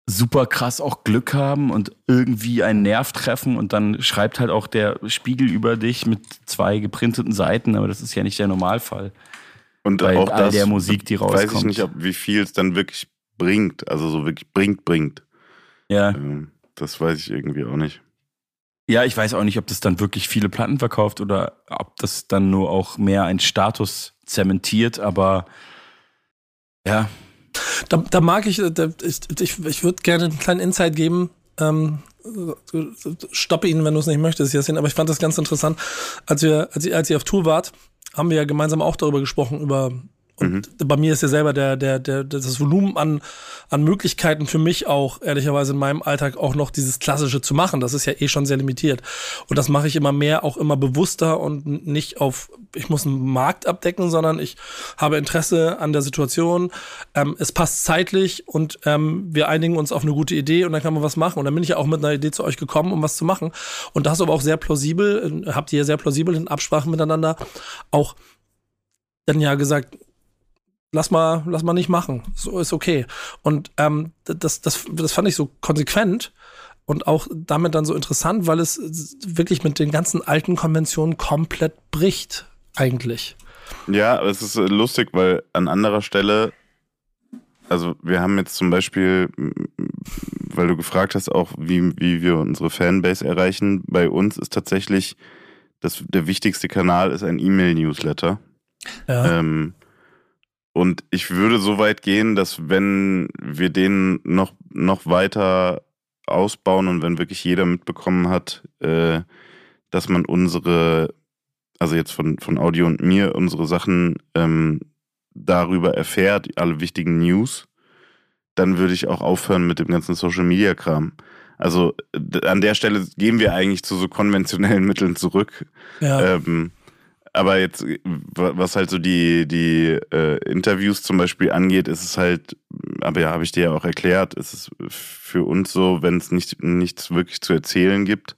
[SPEAKER 5] super krass auch Glück haben und irgendwie einen Nerv treffen und dann schreibt halt auch der Spiegel über dich mit zwei geprinteten Seiten, aber das ist ja nicht der Normalfall.
[SPEAKER 6] Und Bei auch all das der Musik, die rauskommt. Weiß ich nicht, ob, wie viel es dann wirklich bringt, also so wirklich bringt, bringt.
[SPEAKER 5] Ja. Ähm,
[SPEAKER 6] das weiß ich irgendwie auch nicht.
[SPEAKER 5] Ja, ich weiß auch nicht, ob das dann wirklich viele Platten verkauft oder ob das dann nur auch mehr ein Status zementiert, aber ja.
[SPEAKER 1] Da, da mag ich, da, ich, ich, ich würde gerne einen kleinen Insight geben. Ähm, stoppe ihn, wenn du es nicht möchtest, Jasin, aber ich fand das ganz interessant. Als ihr, als als ihr auf Tour wart, haben wir ja gemeinsam auch darüber gesprochen, über und mhm. bei mir ist ja selber der, der, der, das Volumen an, an Möglichkeiten für mich auch, ehrlicherweise in meinem Alltag auch noch dieses Klassische zu machen. Das ist ja eh schon sehr limitiert. Und das mache ich immer mehr, auch immer bewusster und nicht auf, ich muss einen Markt abdecken, sondern ich habe Interesse an der Situation. Ähm, es passt zeitlich und ähm, wir einigen uns auf eine gute Idee und dann kann man was machen. Und dann bin ich ja auch mit einer Idee zu euch gekommen, um was zu machen. Und das aber auch sehr plausibel, habt ihr ja sehr plausibel in Absprache miteinander auch dann ja gesagt, lass mal, lass mal nicht machen. So ist okay. Und ähm, das, das, das fand ich so konsequent und auch damit dann so interessant, weil es wirklich mit den ganzen alten Konventionen komplett bricht, eigentlich.
[SPEAKER 6] Ja, es ist lustig, weil an anderer Stelle, also wir haben jetzt zum Beispiel, weil du gefragt hast, auch wie, wie wir unsere Fanbase erreichen. Bei uns ist tatsächlich das, der wichtigste Kanal ist ein E-Mail-Newsletter. Ja. Ähm, und ich würde so weit gehen, dass wenn wir den noch, noch weiter ausbauen und wenn wirklich jeder mitbekommen hat, äh, dass man unsere, also jetzt von, von Audio und mir, unsere Sachen ähm, darüber erfährt, alle wichtigen News, dann würde ich auch aufhören mit dem ganzen Social Media Kram. Also an der Stelle gehen wir eigentlich zu so konventionellen Mitteln zurück. Ja. Ähm, aber jetzt, was halt so die, die äh, Interviews zum Beispiel angeht, ist es halt, aber ja, habe ich dir ja auch erklärt, ist es für uns so, wenn es nicht, nichts wirklich zu erzählen gibt,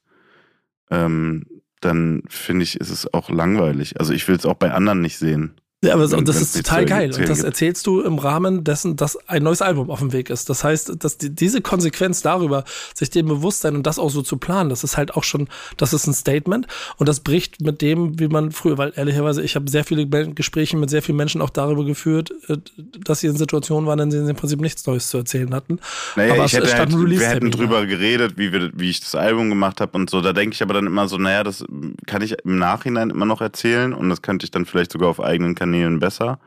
[SPEAKER 6] ähm, dann finde ich, ist es auch langweilig. Also ich will es auch bei anderen nicht sehen.
[SPEAKER 1] Ja, aber und das ist total geil. Und das erzählst du im Rahmen dessen, dass ein neues Album auf dem Weg ist. Das heißt, dass die, diese Konsequenz darüber, sich dem bewusst sein und das auch so zu planen, das ist halt auch schon, das ist ein Statement. Und das bricht mit dem, wie man früher, weil ehrlicherweise, ich habe sehr viele Gespräche mit sehr vielen Menschen auch darüber geführt, äh, dass sie in Situationen waren, in denen sie im Prinzip nichts Neues zu erzählen hatten.
[SPEAKER 6] Naja, aber ich hätte halt, wir hätten drüber geredet, wie, wir, wie ich das Album gemacht habe und so. Da denke ich aber dann immer so, naja, das kann ich im Nachhinein immer noch erzählen und das könnte ich dann vielleicht sogar auf eigenen Kanälen Kanälen besser.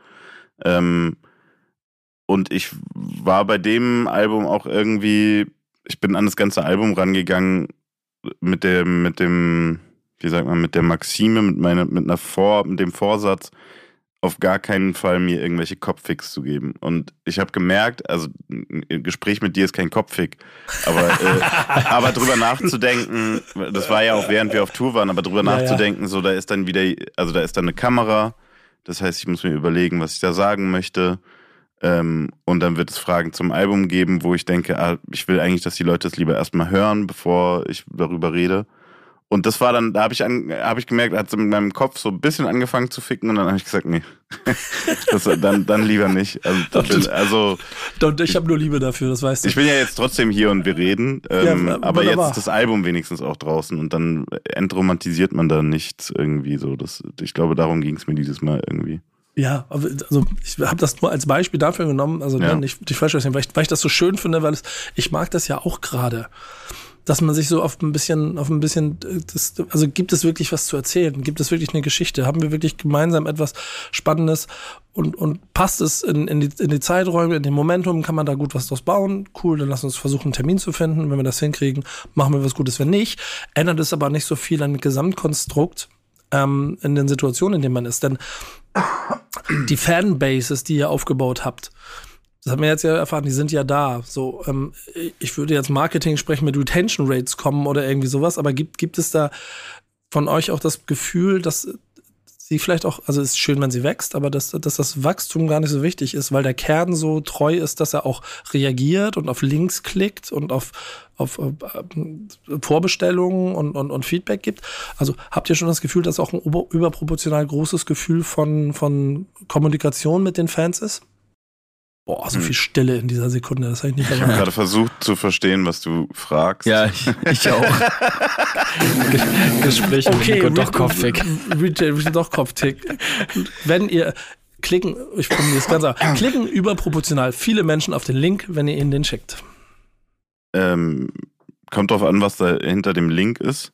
[SPEAKER 6] Ähm, und ich war bei dem Album auch irgendwie, ich bin an das ganze Album rangegangen mit dem, mit dem, wie sagt man, mit der Maxime, mit meiner, mit einer Vor, mit dem Vorsatz, auf gar keinen Fall mir irgendwelche Kopffix zu geben. Und ich habe gemerkt, also ein Gespräch mit dir ist kein Kopffick, aber, äh, aber drüber nachzudenken, das war ja auch während wir auf Tour waren, aber drüber ja, nachzudenken, ja. so da ist dann wieder, also da ist dann eine Kamera, das heißt, ich muss mir überlegen, was ich da sagen möchte. Ähm, und dann wird es Fragen zum Album geben, wo ich denke, ah, ich will eigentlich, dass die Leute es lieber erstmal hören, bevor ich darüber rede. Und das war dann, da habe ich, an, hab ich gemerkt, hat es in meinem Kopf so ein bisschen angefangen zu ficken und dann habe ich gesagt, nee, das, dann, dann lieber nicht. Also, also
[SPEAKER 1] Und ich habe nur Liebe dafür, das weißt du.
[SPEAKER 6] ich bin ja jetzt trotzdem hier und wir reden, ähm,
[SPEAKER 1] Ja,
[SPEAKER 6] aber jetzt ist das Album wenigstens auch draußen und dann entromantisiert man da nichts irgendwie so. Das, ich glaube, darum ging es mir dieses Mal irgendwie.
[SPEAKER 1] Ja, also ich habe das nur als Beispiel dafür genommen, also
[SPEAKER 6] Ja.
[SPEAKER 1] ne, nicht, nicht falsch verstehen, weil ich, weil ich das so schön finde, weil es, ich mag das ja auch gerade, dass man sich so auf ein bisschen, auf ein bisschen, äh, das, also gibt es wirklich was zu erzählen? Gibt es wirklich eine Geschichte? Haben wir wirklich gemeinsam etwas Spannendes und, und passt es in, in, die, in die Zeiträume, in den Momentum? Kann man da gut was draus bauen? Cool, dann lass uns versuchen, einen Termin zu finden. Wenn wir das hinkriegen, machen wir was Gutes. Wenn nicht, ändert es aber nicht so viel an Gesamtkonstrukt ähm, in den Situationen, in denen man ist. Denn die Fanbases, die ihr aufgebaut habt, das haben wir jetzt ja erfahren, die sind ja da. So, ähm, ich würde jetzt Marketing sprechen mit Retention Rates kommen oder irgendwie sowas, aber gibt, gibt es da von euch auch das Gefühl, dass sie vielleicht auch, also es ist schön, wenn sie wächst, aber dass, dass das Wachstum gar nicht so wichtig ist, weil der Kern so treu ist, dass er auch reagiert und auf Links klickt und auf, auf äh, Vorbestellungen und, und, und Feedback gibt. Also habt ihr schon das Gefühl, dass auch ein ober- überproportional großes Gefühl von, von Kommunikation mit den Fans ist? Boah, so viel Stille in dieser Sekunde, das habe ich nicht
[SPEAKER 6] Ich habe gerade versucht zu verstehen, was du fragst.
[SPEAKER 5] Ja, ich, ich auch.
[SPEAKER 4] Gespräch mit
[SPEAKER 1] Okay,
[SPEAKER 4] Nico
[SPEAKER 1] Re-
[SPEAKER 4] doch
[SPEAKER 1] Retail doch Kopftick. Wenn ihr klicken, ich formuliere es ganz einfach, klicken überproportional viele Menschen auf den Link, wenn ihr ihnen den schickt.
[SPEAKER 6] Ähm, kommt drauf an, was da hinter dem Link ist.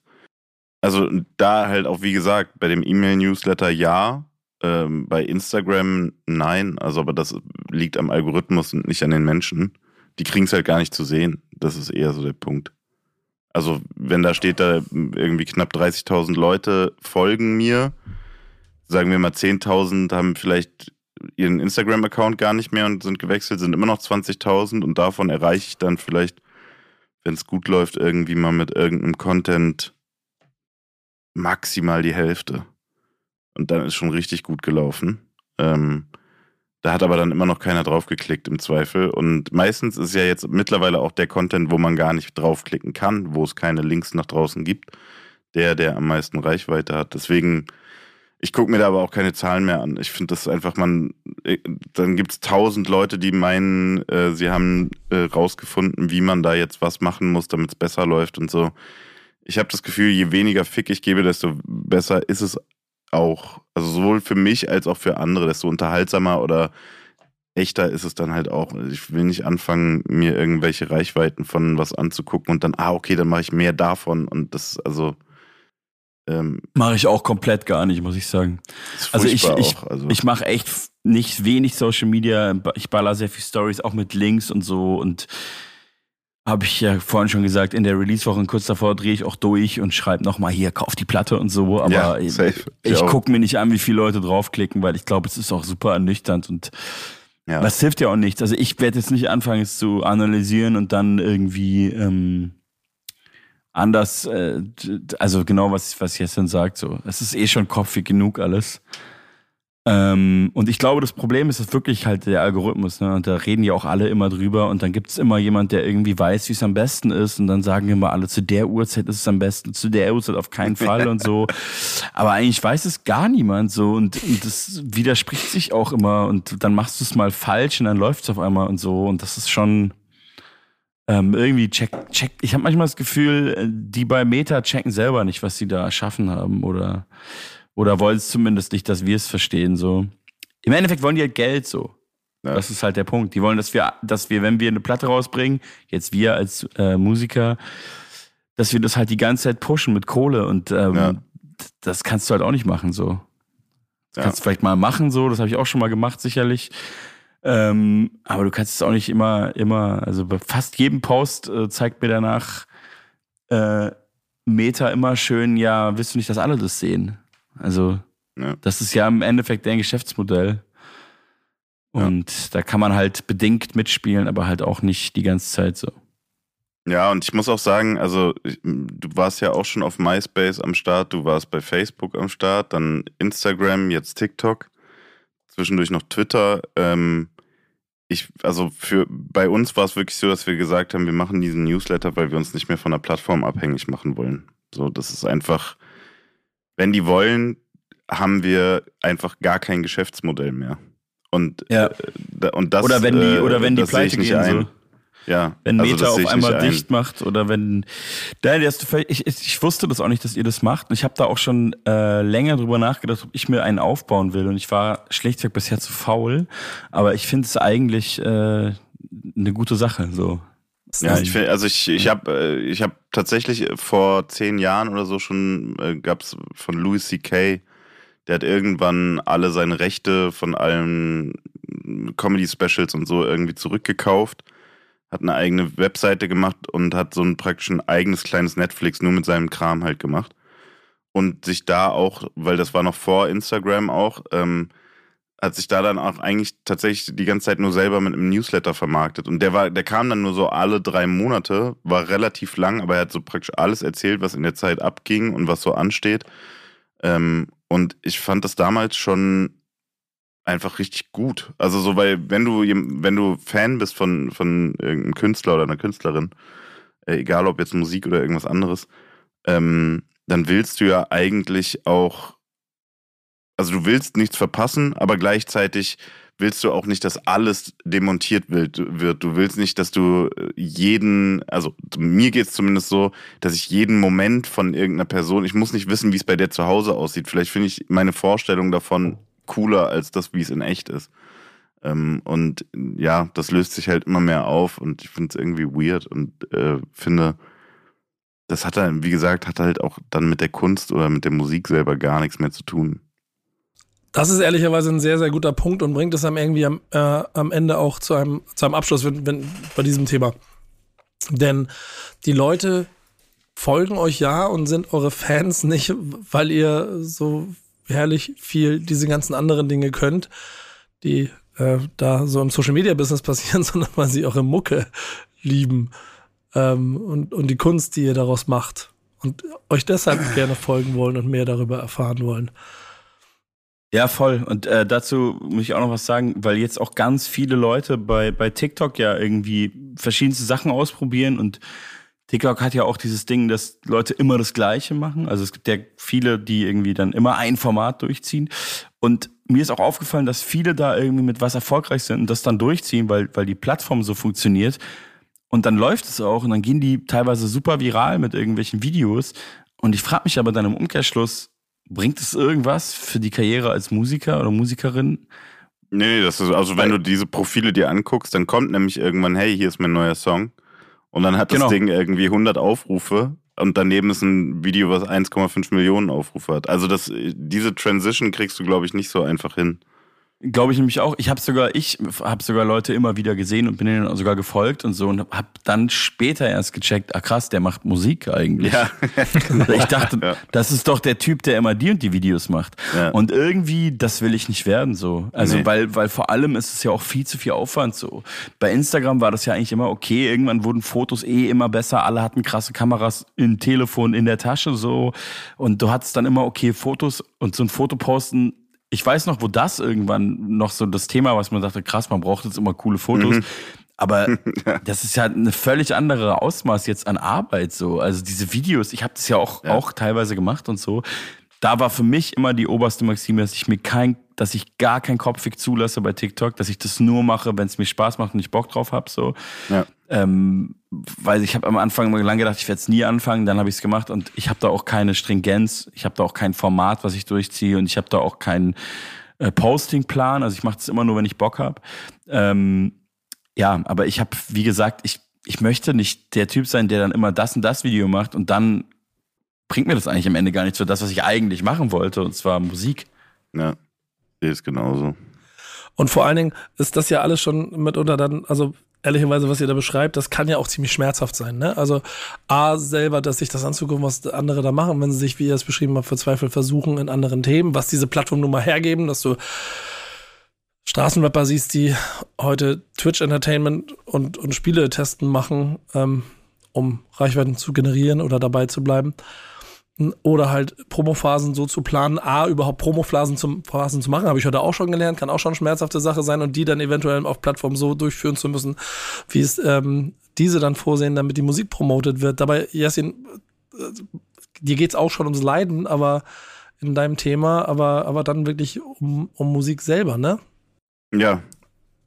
[SPEAKER 6] Also da halt auch, wie gesagt, bei dem E-Mail-Newsletter ja, ähm, bei Instagram nein. Also aber das liegt am Algorithmus und nicht an den Menschen. Die kriegen es halt gar nicht zu sehen. Das ist eher so der Punkt. Also wenn da steht, da irgendwie knapp 30.000 Leute folgen mir, sagen wir mal 10.000 haben vielleicht ihren Instagram-Account gar nicht mehr und sind gewechselt, sind immer noch 20.000 und davon erreiche ich dann vielleicht wenn es gut läuft, irgendwie mal mit irgendeinem Content maximal die Hälfte. Und dann ist schon richtig gut gelaufen. Ähm, da hat aber dann immer noch keiner draufgeklickt im Zweifel. Und meistens ist ja jetzt mittlerweile auch der Content, wo man gar nicht draufklicken kann, wo es keine Links nach draußen gibt, der, der am meisten Reichweite hat. Deswegen, ich gucke mir da aber auch keine Zahlen mehr an. Ich finde das einfach, man, äh, dann gibt es tausend Leute, die meinen, äh, sie haben äh, rausgefunden, wie man da jetzt was machen muss, damit es besser läuft und so. Ich habe das Gefühl, je weniger Fick ich gebe, desto besser ist es auch. Also sowohl für mich als auch für andere, desto unterhaltsamer oder echter ist es dann halt auch. Ich will nicht anfangen, mir irgendwelche Reichweiten von was anzugucken und dann, ah, okay, dann mache ich mehr davon. Und das, also, ähm,
[SPEAKER 5] Mache ich auch komplett gar nicht, muss ich sagen. Also ich, ich.
[SPEAKER 6] Also,
[SPEAKER 5] ich mache echt nicht wenig Social Media. Ich baller sehr viel Stories, auch mit Links und so. Und habe ich ja vorhin schon gesagt, in der Release-Woche kurz davor drehe ich auch durch und schreibe nochmal hier, kauf die Platte und so. Aber
[SPEAKER 6] Ja,
[SPEAKER 5] ich.
[SPEAKER 6] Ich
[SPEAKER 5] gucke mir nicht an, wie viele Leute draufklicken, weil ich glaube, es ist auch super ernüchternd und
[SPEAKER 6] ja.
[SPEAKER 5] das hilft ja auch nichts. Also ich werde jetzt nicht anfangen, es zu analysieren und dann irgendwie ähm, anders, äh, also genau was, was Jessin sagt, so. Es ist eh schon kopfig genug alles. Ähm, und ich glaube, das Problem ist, ist wirklich halt der Algorithmus, ne? Und da reden ja auch alle immer drüber und dann gibt es immer jemand, der irgendwie weiß, wie es am besten ist und dann sagen immer alle, zu der Uhrzeit ist es am besten, zu der Uhrzeit auf keinen Fall und so. Aber eigentlich weiß es gar niemand so und, und das widerspricht sich auch immer und dann machst du es mal falsch und dann läuft es auf einmal und so und das ist schon ähm, irgendwie check, check. Ich habe manchmal das Gefühl, äh, die bei Meta checken selber nicht, was sie da erschaffen haben oder oder wollen es zumindest nicht, dass wir es verstehen so. Im Endeffekt wollen die halt Geld so.
[SPEAKER 6] Ja.
[SPEAKER 5] Das ist halt der Punkt. Die wollen, dass wir, dass wir, wenn wir eine Platte rausbringen, jetzt wir als äh, Musiker, dass wir das halt die ganze Zeit pushen mit Kohle und ähm,
[SPEAKER 6] Ja.
[SPEAKER 5] das kannst du halt auch nicht machen so. Das
[SPEAKER 6] Ja.
[SPEAKER 5] kannst du vielleicht mal machen so, das habe ich auch schon mal gemacht sicherlich. Ähm, aber du kannst es auch nicht immer, immer, also bei fast jedem Post äh, zeigt mir danach äh, Meta immer schön, ja, willst du nicht, dass alle das sehen? Also,
[SPEAKER 6] Ja.
[SPEAKER 5] das ist ja im Endeffekt deren Geschäftsmodell. Und da kann man halt bedingt mitspielen, aber halt auch nicht die ganze Zeit so.
[SPEAKER 6] Ja, und ich muss auch sagen, also du warst ja auch schon auf MySpace am Start, du warst bei Facebook am Start, dann Instagram, jetzt TikTok, zwischendurch noch Twitter. Ähm, ich, also für bei uns war es wirklich so, dass wir gesagt haben, wir machen diesen Newsletter, weil wir uns nicht mehr von der Plattform abhängig machen wollen. So, das ist einfach, wenn die wollen, haben wir einfach gar kein Geschäftsmodell mehr. Und,
[SPEAKER 5] Ja.
[SPEAKER 6] äh, und das,
[SPEAKER 5] oder wenn die,
[SPEAKER 6] äh,
[SPEAKER 5] oder wenn die pleite
[SPEAKER 6] nicht
[SPEAKER 5] gehen,
[SPEAKER 6] ein.
[SPEAKER 5] so.
[SPEAKER 6] Ja,
[SPEAKER 5] Wenn
[SPEAKER 6] also
[SPEAKER 5] Meta
[SPEAKER 6] sehe
[SPEAKER 5] auf einmal
[SPEAKER 6] nicht ein.
[SPEAKER 5] dicht macht oder wenn. Nein, das, ich, ich, wusste das auch nicht, dass ihr das macht. Und ich habe da auch schon äh, länger drüber nachgedacht, ob ich mir einen aufbauen will. Und ich war schlichtweg bisher zu faul. Aber ich finde es eigentlich äh, eine gute Sache. So.
[SPEAKER 6] Ja, ich finde, also ich, ich habe äh, ich hab tatsächlich vor zehn Jahren oder so schon, äh, gab es von Louis C.K., der hat irgendwann alle seine Rechte von allen Comedy-Specials und so irgendwie zurückgekauft, hat eine eigene Webseite gemacht und hat so ein praktisch ein eigenes kleines Netflix nur mit seinem Kram halt gemacht. Und sich da auch, weil das war noch vor Instagram auch, ähm, hat sich da dann auch eigentlich tatsächlich die ganze Zeit nur selber mit einem Newsletter vermarktet. Und der war, der kam dann nur so alle drei Monate, war relativ lang, aber er hat so praktisch alles erzählt, was in der Zeit abging und was so ansteht. Ähm, und ich fand das damals schon einfach richtig gut. Also so, weil wenn du, wenn du Fan bist von, von irgendeinem Künstler oder einer Künstlerin, äh, egal ob jetzt Musik oder irgendwas anderes, ähm, dann willst du ja eigentlich auch, also du willst nichts verpassen, aber gleichzeitig willst du auch nicht, dass alles demontiert wird. Du willst nicht, dass du äh, jeden, also mir geht es zumindest so, dass ich jeden Moment von irgendeiner Person, ich muss nicht wissen, wie es bei der zu Hause aussieht. Vielleicht finde ich meine Vorstellung davon cooler als das, wie es in echt ist. Ähm, und ja, das löst sich halt immer mehr auf und ich finde es irgendwie weird und äh, finde, das hat dann, wie gesagt, hat halt auch dann mit der Kunst oder mit der Musik selber gar nichts mehr zu tun.
[SPEAKER 1] Das ist ehrlicherweise ein sehr, sehr guter Punkt und bringt es einem irgendwie am, äh, am Ende auch zu einem, zu einem Abschluss wenn, wenn, bei diesem Thema. Denn die Leute folgen euch ja und sind eure Fans nicht, weil ihr so herrlich viel diese ganzen anderen Dinge könnt, die äh, da so im Social Media Business passieren, sondern weil sie eure Mucke lieben ähm, und, und die Kunst, die ihr daraus macht und euch deshalb gerne folgen wollen und mehr darüber erfahren wollen.
[SPEAKER 5] Ja, voll. Und äh, dazu muss ich auch noch was sagen, weil jetzt auch ganz viele Leute bei, bei TikTok ja irgendwie verschiedenste Sachen ausprobieren und TikTok hat ja auch dieses Ding, dass Leute immer das Gleiche machen. Also es gibt ja viele, die irgendwie dann immer ein Format durchziehen. Und mir ist auch aufgefallen, dass viele da irgendwie mit was erfolgreich sind und das dann durchziehen, weil, weil die Plattform so funktioniert. Und dann läuft es auch und dann gehen die teilweise super viral mit irgendwelchen Videos. Und ich frage mich aber dann im Umkehrschluss, bringt es irgendwas für die Karriere als Musiker oder Musikerin?
[SPEAKER 6] Nee, das ist, also wenn du diese Profile dir anguckst, dann kommt nämlich irgendwann, hey, hier ist mein neuer Song. Und dann hat das
[SPEAKER 5] Genau.
[SPEAKER 6] Ding irgendwie 100 Aufrufe und daneben ist ein Video, was 1,5 Millionen Aufrufe hat. Also das, diese Transition kriegst du, glaube ich, nicht so einfach hin.
[SPEAKER 5] Glaube ich nämlich auch. Ich habe sogar, ich habe sogar Leute immer wieder gesehen und bin denen sogar gefolgt und so und habe dann später erst gecheckt, ah krass, der macht Musik eigentlich.
[SPEAKER 6] Ja.
[SPEAKER 5] Ich dachte,
[SPEAKER 6] Ja.
[SPEAKER 5] das ist doch der Typ, der immer die und die Videos macht.
[SPEAKER 6] Ja.
[SPEAKER 5] Und irgendwie, das will ich nicht werden so. Also
[SPEAKER 6] Nee.
[SPEAKER 5] weil, weil vor allem ist es ja auch viel zu viel Aufwand so. Bei Instagram war das ja eigentlich immer okay. Irgendwann wurden Fotos eh immer besser. Alle hatten krasse Kameras im Telefon in der Tasche so. Und du hattest dann immer okay Fotos und so ein Foto posten. Ich weiß noch, wo das irgendwann noch so das Thema, was man sagte, krass, man braucht jetzt immer coole Fotos. Aber das ist ja eine völlig andere Ausmaß jetzt an Arbeit so. Also diese Videos, ich habe das ja auch, auch teilweise gemacht und so. Da war für mich immer die oberste Maxime, dass ich mir kein, dass ich gar kein Kopfweg zulasse bei TikTok, dass ich das nur mache, wenn es mir Spaß macht und ich Bock drauf habe. So.
[SPEAKER 6] Ja.
[SPEAKER 5] Ähm, weil ich habe am Anfang immer lange gedacht, ich werde es nie anfangen, dann habe ich es gemacht und ich habe da auch keine Stringenz, ich habe da auch kein Format, was ich durchziehe und ich habe da auch keinen äh, Postingplan, also ich mache das immer nur, wenn ich Bock habe. Ähm, ja, aber ich habe, wie gesagt, ich, ich möchte nicht der Typ sein, der dann immer das und das Video macht und dann bringt mir das eigentlich am Ende gar nichts für das, was ich eigentlich machen wollte, und zwar Musik.
[SPEAKER 6] Ja, sehe es genauso.
[SPEAKER 1] Und vor allen Dingen ist das ja alles schon mitunter dann, also ehrlicherweise, was ihr da beschreibt, das kann ja auch ziemlich schmerzhaft sein. Ne? Also A, selber, dass sich das anzugucken, was andere da machen, wenn sie sich, wie ihr es beschrieben habt, verzweifelt versuchen in anderen Themen, was diese Plattformen nun mal hergeben, dass du Straßenrapper siehst, die heute Twitch Entertainment und, und Spiele testen machen, ähm, um Reichweiten zu generieren oder dabei zu bleiben. Oder halt Promophasen so zu planen, A, überhaupt Promophasen zum, Phasen zu machen, habe ich heute auch schon gelernt, kann auch schon eine schmerzhafte Sache sein und die dann eventuell auf Plattformen so durchführen zu müssen, wie es ähm, diese dann vorsehen, damit die Musik promotet wird. Dabei, Jessin, äh, dir geht's auch schon ums Leiden, aber in deinem Thema, aber, aber dann wirklich um, um Musik selber, ne?
[SPEAKER 6] Ja.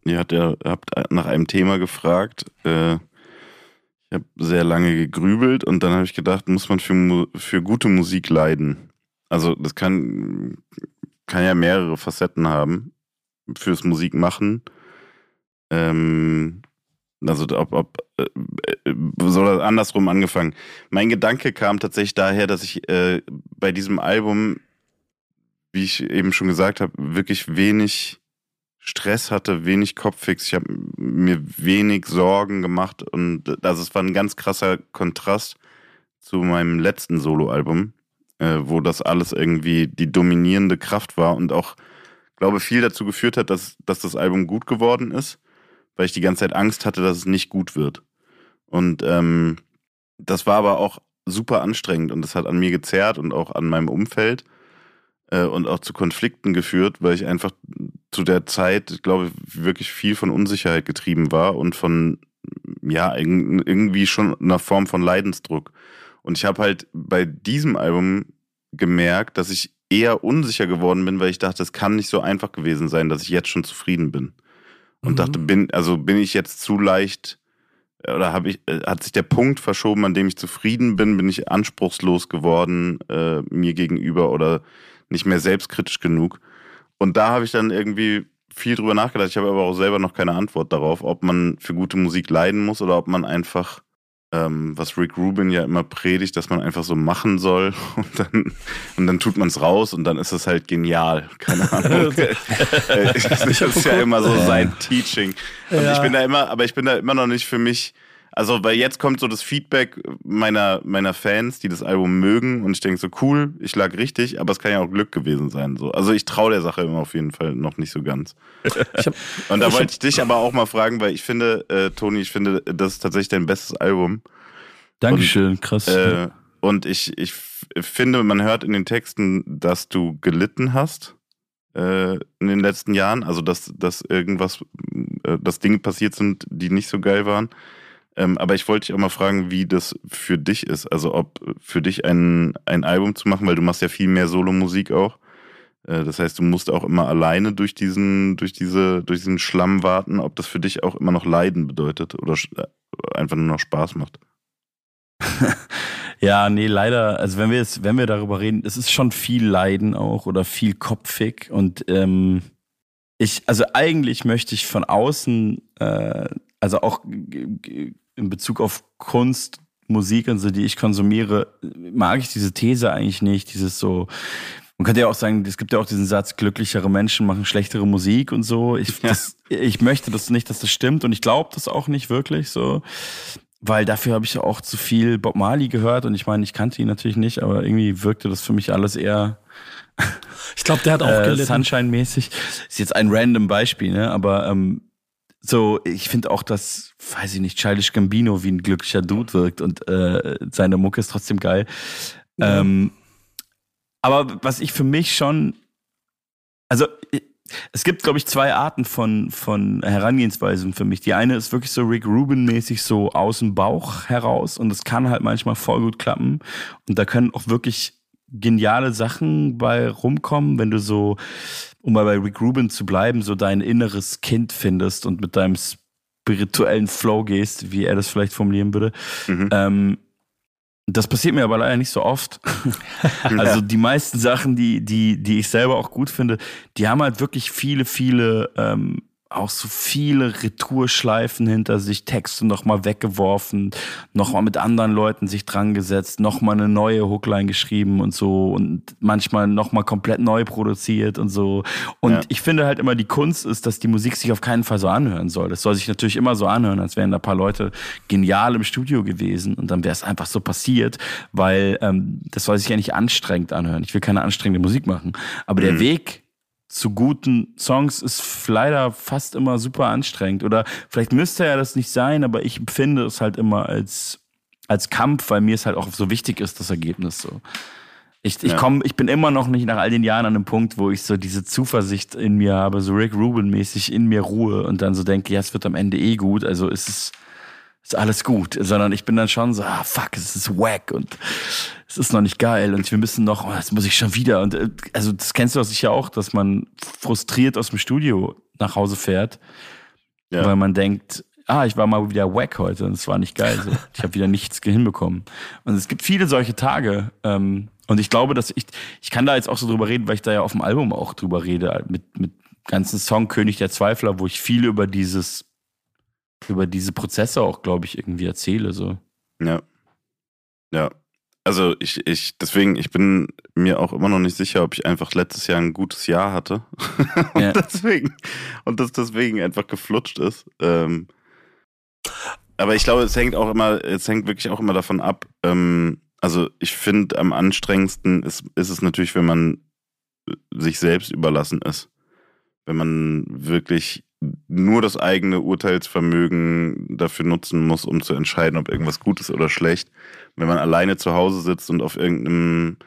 [SPEAKER 6] Ihr habt nach einem Thema gefragt. Äh, ich habe sehr lange gegrübelt und dann habe ich gedacht, muss man für, für gute Musik leiden? Also das kann, kann ja mehrere Facetten haben fürs Musikmachen. Ähm, also ob, ob äh, äh, so andersrum angefangen. Mein Gedanke kam tatsächlich daher, dass ich äh, bei diesem Album, wie ich eben schon gesagt habe, wirklich wenig Stress hatte, wenig Kopffix. Ich habe mir wenig Sorgen gemacht und also es war ein ganz krasser Kontrast zu meinem letzten Soloalbum, äh, wo das alles irgendwie die dominierende Kraft war und auch, glaube viel dazu geführt hat, dass, dass das Album gut geworden ist weil ich die ganze Zeit Angst hatte, dass es nicht gut wird. Und ähm, das war aber auch super anstrengend und das hat an mir gezerrt und auch an meinem Umfeld äh, und auch zu Konflikten geführt, weil ich einfach zu der Zeit, glaube ich, wirklich viel von Unsicherheit getrieben war und von, ja, irgendwie schon einer Form von Leidensdruck. Und ich habe halt bei diesem Album gemerkt, dass ich eher unsicher geworden bin, weil ich dachte, es kann nicht so einfach gewesen sein, dass ich jetzt schon zufrieden bin und mhm. dachte, bin, also bin ich jetzt zu leicht oder habe ich, äh, hat sich der Punkt verschoben, an dem ich zufrieden bin, bin ich anspruchslos geworden äh, mir gegenüber oder nicht mehr selbstkritisch genug. Und da habe ich dann irgendwie viel drüber nachgedacht. Ich habe aber auch selber noch keine Antwort darauf, ob man für gute Musik leiden muss oder ob man einfach ähm, was Rick Rubin ja immer predigt, dass man einfach so machen soll und dann, und dann tut man es raus und dann ist es halt genial. Keine Ahnung. das ist ja immer so sein Teaching. Und ja. ich bin da immer, aber ich bin da immer noch nicht für mich also, weil jetzt kommt so das Feedback meiner, meiner Fans, die das Album mögen und ich denke so, cool, ich lag richtig, aber es kann ja auch Glück gewesen sein. So. Also ich traue der Sache immer auf jeden Fall noch nicht so ganz. Hab, und da wollte ich dich aber auch mal fragen, weil ich finde, äh, Toni, ich finde, das ist tatsächlich dein bestes Album.
[SPEAKER 5] Dankeschön, und, krass.
[SPEAKER 6] Äh, und ich, ich finde, man hört in den Texten, dass du gelitten hast äh, in den letzten Jahren. Also, dass, dass irgendwas, äh, dass Dinge passiert sind, die nicht so geil waren. Ähm, aber ich wollte dich auch mal fragen, wie das für dich ist. Also ob für dich ein, ein Album zu machen, weil du machst ja viel mehr Solomusik auch. Äh, das heißt, du musst auch immer alleine durch diesen, durch diese, durch diesen Schlamm warten, ob das für dich auch immer noch Leiden bedeutet oder äh, einfach nur noch Spaß macht.
[SPEAKER 5] ja, nee, leider, also wenn wir jetzt, wenn wir darüber reden, es ist schon viel Leiden auch oder viel kopfig und ähm, ich, also eigentlich möchte ich von außen, äh, also auch in Bezug auf Kunst, Musik und so, die ich konsumiere, mag ich diese These eigentlich nicht. Dieses so, man könnte ja auch sagen, es gibt ja auch diesen Satz, glücklichere Menschen machen schlechtere Musik und so. Ich, ja. das, ich möchte das nicht, dass das stimmt und ich glaube das auch nicht wirklich so. Weil dafür habe ich ja auch zu viel Bob Marley gehört und ich meine, ich kannte ihn natürlich nicht, aber irgendwie wirkte das für mich alles eher.
[SPEAKER 1] Ich glaube, der hat auch
[SPEAKER 5] äh, Sunshine-mäßig. Ist jetzt ein random Beispiel, ne? Aber ähm, so, ich finde auch, dass, weiß ich nicht, Childish Gambino wie ein glücklicher Dude wirkt und äh, seine Mucke ist trotzdem geil. Ja. Ähm, aber was ich für mich schon, also es gibt, glaube ich, zwei Arten von, von Herangehensweisen für mich. Die eine ist wirklich so Rick Rubin-mäßig so aus dem Bauch heraus und das kann halt manchmal voll gut klappen. Und da können auch wirklich geniale Sachen bei rumkommen, wenn du so um mal bei Rick Rubin zu bleiben, so dein inneres Kind findest und mit deinem spirituellen Flow gehst, wie er das vielleicht formulieren würde. Mhm. Ähm, das passiert mir aber leider nicht so oft. also die meisten Sachen, die, die, die ich selber auch gut finde, die haben halt wirklich viele, viele ähm, auch so viele Retourschleifen hinter sich, Texte nochmal weggeworfen, nochmal mit anderen Leuten sich dran gesetzt, nochmal eine neue Hookline geschrieben und so und manchmal nochmal komplett neu produziert und so. Und ja. ich finde halt immer, die Kunst ist, dass die Musik sich auf keinen Fall so anhören soll. Das soll sich natürlich immer so anhören, als wären da ein paar Leute genial im Studio gewesen und dann wäre es einfach so passiert, weil ähm, das soll sich ja nicht anstrengend anhören. Ich will keine anstrengende Musik machen. Aber mhm. der Weg zu guten Songs ist leider fast immer super anstrengend. Oder vielleicht müsste ja das nicht sein, aber ich empfinde es halt immer als, als Kampf, weil mir es halt auch so wichtig ist, das Ergebnis so. Ich, ich, komm, ich bin immer noch nicht nach all den Jahren an einem Punkt, wo ich so diese Zuversicht in mir habe, so Rick Rubin-mäßig in mir Ruhe und dann so denke, ja, es wird am Ende eh gut, also ist es ist alles gut, sondern ich bin dann schon so, ah, fuck, es ist wack und es ist noch nicht geil und wir müssen noch, oh, das muss ich schon wieder. Und äh, also das kennst du doch sicher auch, dass man frustriert aus dem Studio nach Hause fährt,
[SPEAKER 6] Ja.
[SPEAKER 5] weil man denkt, ah, ich war mal wieder wack heute und es war nicht geil. So. Ich habe wieder nichts hinbekommen. Und es gibt viele solche Tage. Ähm, und ich glaube, dass ich, ich kann da jetzt auch so drüber reden, weil ich da ja auf dem Album auch drüber rede, mit, mit ganzen Song König der Zweifler, wo ich viel über dieses, über diese Prozesse auch, glaube ich, irgendwie erzähle. So.
[SPEAKER 6] Ja. Ja. Also ich, ich, deswegen, ich bin mir auch immer noch nicht sicher, ob ich einfach letztes Jahr ein gutes Jahr hatte. und
[SPEAKER 5] Ja.
[SPEAKER 6] deswegen, und das deswegen einfach geflutscht ist. Ähm, aber ich glaube, es hängt auch immer, es hängt wirklich auch immer davon ab. Ähm, also ich finde, am anstrengendsten ist, ist es natürlich, wenn man sich selbst überlassen ist. Wenn man wirklich nur das eigene Urteilsvermögen dafür nutzen muss, um zu entscheiden, ob irgendwas gut ist oder schlecht. Wenn man alleine zu Hause sitzt und auf irgendeinem,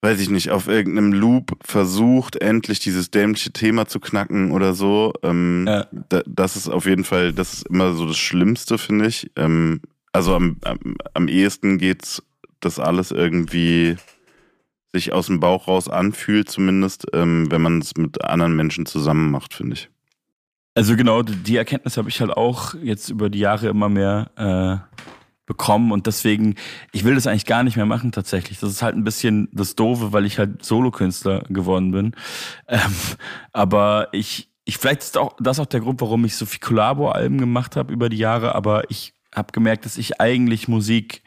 [SPEAKER 6] weiß ich nicht, auf irgendeinem Loop versucht, endlich dieses dämliche Thema zu knacken oder so, ähm,
[SPEAKER 5] Ja.
[SPEAKER 6] da, das ist auf jeden Fall, das ist immer so das Schlimmste, finde ich. Ähm, also am, am, am ehesten geht's das alles irgendwie sich aus dem Bauch raus anfühlt, zumindest, ähm, wenn man es mit anderen Menschen zusammen macht, finde ich.
[SPEAKER 5] Also genau, die Erkenntnis habe ich halt auch jetzt über die Jahre immer mehr äh, bekommen und deswegen, ich will das eigentlich gar nicht mehr machen tatsächlich. Das ist halt ein bisschen das Doofe, weil ich halt Solokünstler geworden bin. Ähm, aber ich, ich vielleicht ist auch das auch der Grund, warum ich so viel Collabo-Alben gemacht habe über die Jahre, aber ich habe gemerkt, dass ich eigentlich Musik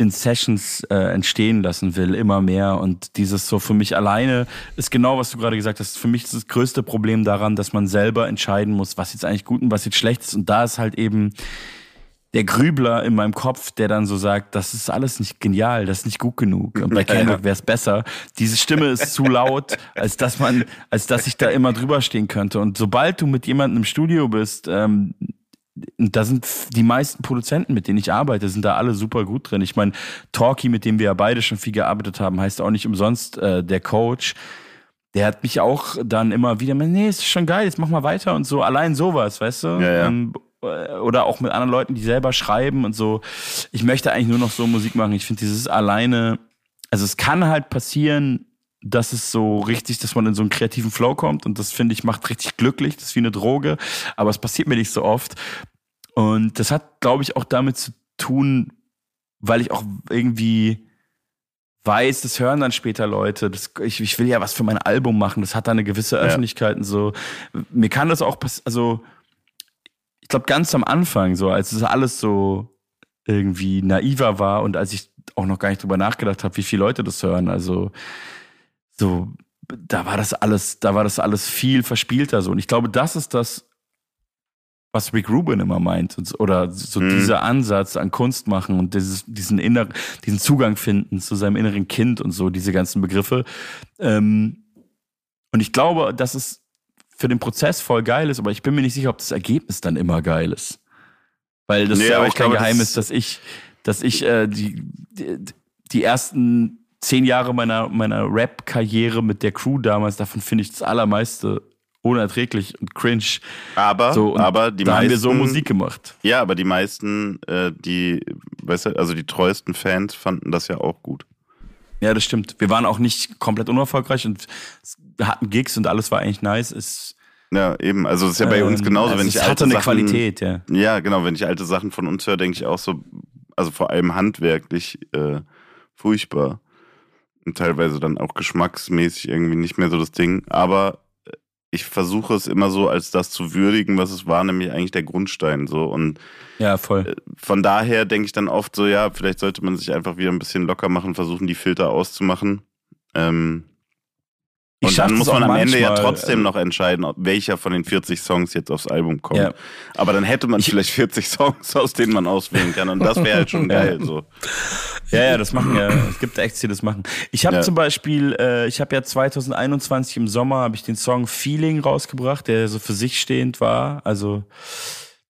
[SPEAKER 5] in Sessions äh, entstehen lassen will, immer mehr. Und dieses so für mich alleine ist genau, was du gerade gesagt hast. Für mich ist das größte Problem daran, dass man selber entscheiden muss, was jetzt eigentlich gut und was jetzt schlecht ist. Und da ist halt eben der Grübler in meinem Kopf, der dann so sagt, das ist alles nicht genial, das ist nicht gut genug. Und bei. Kendrick wäre es besser. Diese Stimme ist zu laut, als dass man, als dass ich da immer drüber stehen könnte. Und sobald du mit jemandem im Studio bist, ähm, da sind die meisten Produzenten, mit denen ich arbeite, sind da alle super gut drin. Ich meine, Talkie, mit dem wir ja beide schon viel gearbeitet haben, heißt auch nicht umsonst äh, der Coach. Der hat mich auch dann immer wieder, nee, ist schon geil, jetzt mach mal weiter und so. Allein sowas, weißt du?
[SPEAKER 6] Ja, ja.
[SPEAKER 5] Ähm, äh, oder auch mit anderen Leuten, die selber schreiben und so. Ich möchte eigentlich nur noch so Musik machen. Ich finde dieses alleine, also es kann halt passieren, dass es so richtig, dass man in so einen kreativen Flow kommt und das finde ich macht richtig glücklich. Das ist wie eine Droge, aber es passiert mir nicht so oft. Und das hat, glaube ich, auch damit zu tun, weil ich auch irgendwie weiß, das hören dann später Leute. Das, ich, ich will ja was für mein Album machen. Das hat da eine gewisse Öffentlichkeit und so. Mir kann das auch passieren, also ich glaube ganz am Anfang, so als es alles so irgendwie naiver war und als ich auch noch gar nicht drüber nachgedacht habe, wie viele Leute das hören. Also so, da war das alles, da war das alles viel verspielter so. Und ich glaube, das ist das, was Rick Rubin immer meint. Oder so
[SPEAKER 6] Mhm.
[SPEAKER 5] dieser Ansatz an Kunst machen und dieses, diesen inner, diesen Zugang finden zu seinem inneren Kind und so, diese ganzen Begriffe. Ähm, und ich glaube, dass es für den Prozess voll geil ist, aber ich bin mir nicht sicher, ob das Ergebnis dann immer geil ist. Weil das
[SPEAKER 6] Nee,
[SPEAKER 5] ist ja auch kein
[SPEAKER 6] das
[SPEAKER 5] Geheimnis,
[SPEAKER 6] ist-
[SPEAKER 5] dass ich, dass ich äh, die, die, die ersten zehn Jahre meiner, meiner Rap-Karriere mit der Crew damals, davon finde ich das allermeiste unerträglich und cringe.
[SPEAKER 6] Aber,
[SPEAKER 5] So, und
[SPEAKER 6] aber die
[SPEAKER 5] da
[SPEAKER 6] meisten,
[SPEAKER 5] haben wir so Musik gemacht.
[SPEAKER 6] Ja, aber die meisten, äh, die, weißt du, also die treuesten Fans fanden das ja auch gut.
[SPEAKER 5] Ja, das stimmt. Wir waren auch nicht komplett unerfolgreich und hatten Gigs und alles war eigentlich nice. Es,
[SPEAKER 6] Ja, eben. Also es ist ja bei uns
[SPEAKER 5] ähm,
[SPEAKER 6] genauso,
[SPEAKER 5] also
[SPEAKER 6] wenn
[SPEAKER 5] es
[SPEAKER 6] ich
[SPEAKER 5] hatte
[SPEAKER 6] alte
[SPEAKER 5] eine
[SPEAKER 6] Sachen,
[SPEAKER 5] Qualität, ja.
[SPEAKER 6] Ja, genau. Wenn ich alte Sachen von uns höre, denke ich auch so, also vor allem handwerklich äh, furchtbar. Und teilweise dann auch geschmacksmäßig irgendwie nicht mehr so das Ding. Aber ich versuche es immer so als das zu würdigen, was es war, nämlich eigentlich der Grundstein. So. Und
[SPEAKER 5] Ja, voll.
[SPEAKER 6] Äh, von daher denke ich dann oft so, ja, vielleicht sollte man sich einfach wieder ein bisschen locker machen, versuchen, die Filter auszumachen. Ähm, und dann muss man am Ende ja trotzdem
[SPEAKER 5] äh,
[SPEAKER 6] noch entscheiden, welcher von den 40 Songs jetzt aufs Album kommt.
[SPEAKER 5] Ja.
[SPEAKER 6] Aber dann hätte man vielleicht 40 Songs, aus denen man auswählen kann. Und das wäre halt schon geil. So.
[SPEAKER 5] Ja, ja, das machen ja. Es gibt Acts, die das machen. Ich habe
[SPEAKER 6] Ja.
[SPEAKER 5] zum Beispiel, äh, ich habe ja 2021 im Sommer habe ich den Song Feeling rausgebracht, der so für sich stehend war. Also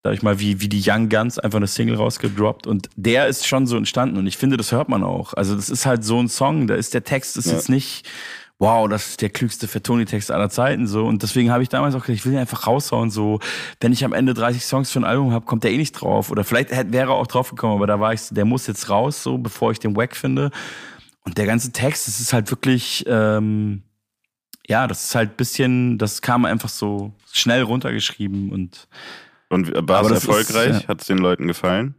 [SPEAKER 5] da habe ich mal wie wie die Young Guns einfach eine Single rausgedroppt und der ist schon so entstanden und ich finde, das hört man auch. Also das ist halt so ein Song, da ist der Text ist
[SPEAKER 6] Ja.
[SPEAKER 5] jetzt nicht wow, das ist der klügste Fatoni-Text aller Zeiten so. Und deswegen habe ich damals auch gesagt, ich will ihn einfach raushauen. So, wenn ich am Ende 30 Songs für ein Album habe, kommt der eh nicht drauf. Oder vielleicht hätte, wäre er auch drauf gekommen, aber da war ich, so, der muss jetzt raus, so bevor ich den Wack finde. Und der ganze Text, das ist halt wirklich, ähm, ja, das ist halt bisschen, das kam einfach so schnell runtergeschrieben und
[SPEAKER 6] Und war es
[SPEAKER 5] das ist,
[SPEAKER 6] erfolgreich?
[SPEAKER 5] ja.
[SPEAKER 6] Hat es den Leuten gefallen?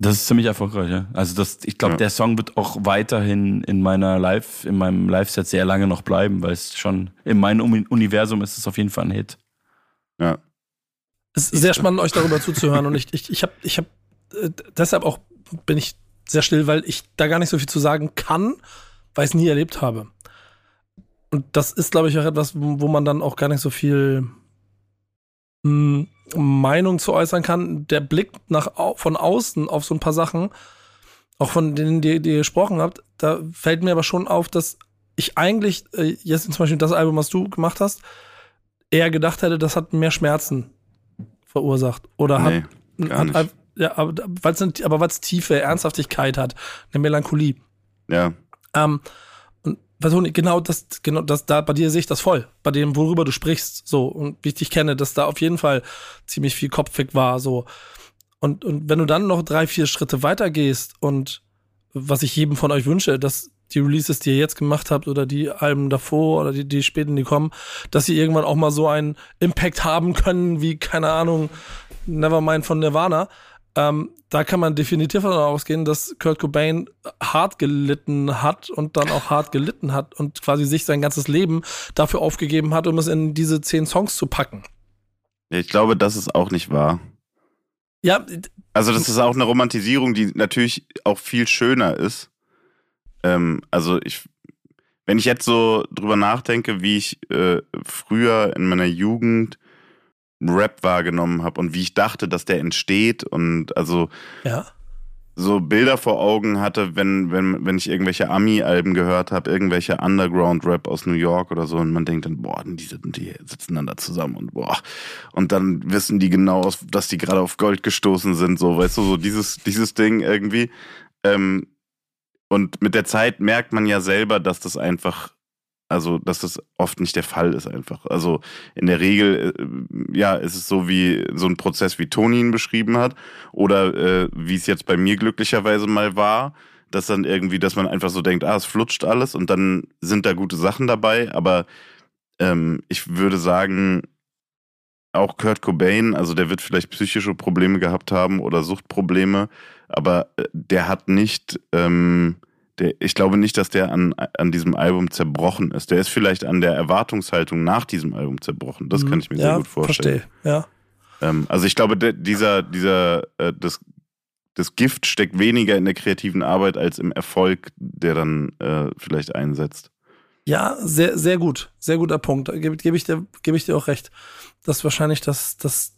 [SPEAKER 5] Das ist ziemlich erfolgreich, ja. Also das, ich glaube,
[SPEAKER 6] Ja.
[SPEAKER 5] der Song wird auch weiterhin in meiner Live, in meinem Live-Set sehr lange noch bleiben, weil es schon in meinem Uni- Universum ist es auf jeden Fall ein Hit.
[SPEAKER 6] Ja.
[SPEAKER 1] Es ist sehr spannend, euch darüber zuzuhören. Und ich, ich, ich habe, ich hab, äh, deshalb auch bin ich sehr still, weil ich da gar nicht so viel zu sagen kann, weil ich es nie erlebt habe. Und das ist, glaube ich, auch etwas, wo wo man dann auch gar nicht so viel mh, Meinung zu äußern kann. Der Blick nach, von außen auf so ein paar Sachen, auch von denen, die, die ihr gesprochen habt, da fällt mir aber schon auf, dass ich eigentlich, äh, jetzt zum Beispiel das Album, was du gemacht hast, eher gedacht hätte, das hat mehr Schmerzen verursacht. Oder hat,
[SPEAKER 6] Nee, gar
[SPEAKER 1] hat,
[SPEAKER 6] nicht.
[SPEAKER 1] hat ja, aber weil es tiefe Ernsthaftigkeit hat, eine Melancholie.
[SPEAKER 6] Ja.
[SPEAKER 1] Ähm, du, genau das, genau das, da bei dir sehe ich das voll. Bei dem, worüber du sprichst, so und wie ich dich kenne, dass da auf jeden Fall ziemlich viel kopfig war, so. Und, und wenn du dann noch drei, vier Schritte weiter gehst und was ich jedem von euch wünsche, dass die Releases, die ihr jetzt gemacht habt oder die Alben davor oder die, die späten, die kommen, dass sie irgendwann auch mal so einen Impact haben können, wie, keine Ahnung, Nevermind von Nirvana. Ähm, da kann man definitiv davon ausgehen, dass Kurt Cobain hart gelitten hat und dann auch hart gelitten hat und quasi sich sein ganzes Leben dafür aufgegeben hat, um es in diese zehn Songs zu packen.
[SPEAKER 6] Ich glaube, das ist auch nicht wahr.
[SPEAKER 1] Ja,
[SPEAKER 6] Also, das ist auch eine Romantisierung, die natürlich auch viel schöner ist. Ähm, also, ich, wenn ich jetzt so drüber nachdenke, wie ich äh, früher in meiner Jugend Rap wahrgenommen habe und wie ich dachte, dass der entsteht und also
[SPEAKER 1] ja.
[SPEAKER 6] so Bilder vor Augen hatte, wenn, wenn, wenn ich irgendwelche Ami-Alben gehört habe, irgendwelche Underground-Rap aus New York oder so und man denkt dann, boah, die, die sitzen dann da zusammen und boah. Und dann wissen die genau, dass die gerade auf Gold gestoßen sind, so, weißt du, so dieses, dieses Ding irgendwie. Ähm, und mit der Zeit merkt man ja selber, dass das einfach, also, dass das oft nicht der Fall ist einfach. Also, in der Regel, äh, ja, ist es so wie so ein Prozess, wie Toni ihn beschrieben hat oder äh, wie es jetzt bei mir glücklicherweise mal war, dass dann irgendwie, dass man einfach so denkt, ah, es flutscht alles und dann sind da gute Sachen dabei, aber ähm, ich würde sagen, auch Kurt Cobain, also der wird vielleicht psychische Probleme gehabt haben oder Suchtprobleme, aber äh, der hat nicht, ähm, der, ich glaube nicht, dass der an, an diesem Album zerbrochen ist. Der ist vielleicht an der Erwartungshaltung nach diesem Album zerbrochen. Das kann ich mir
[SPEAKER 1] Mhm. ja,
[SPEAKER 6] sehr gut vorstellen.
[SPEAKER 1] Verstehe, ja.
[SPEAKER 6] Ähm, also ich glaube, der, dieser, dieser, äh, das, das Gift steckt weniger in der kreativen Arbeit als im Erfolg, der dann äh, vielleicht einsetzt.
[SPEAKER 1] Ja, sehr, sehr gut. Sehr guter Punkt. Da gebe geb ich, dir- gebe ich dir auch recht. Dass wahrscheinlich das, das,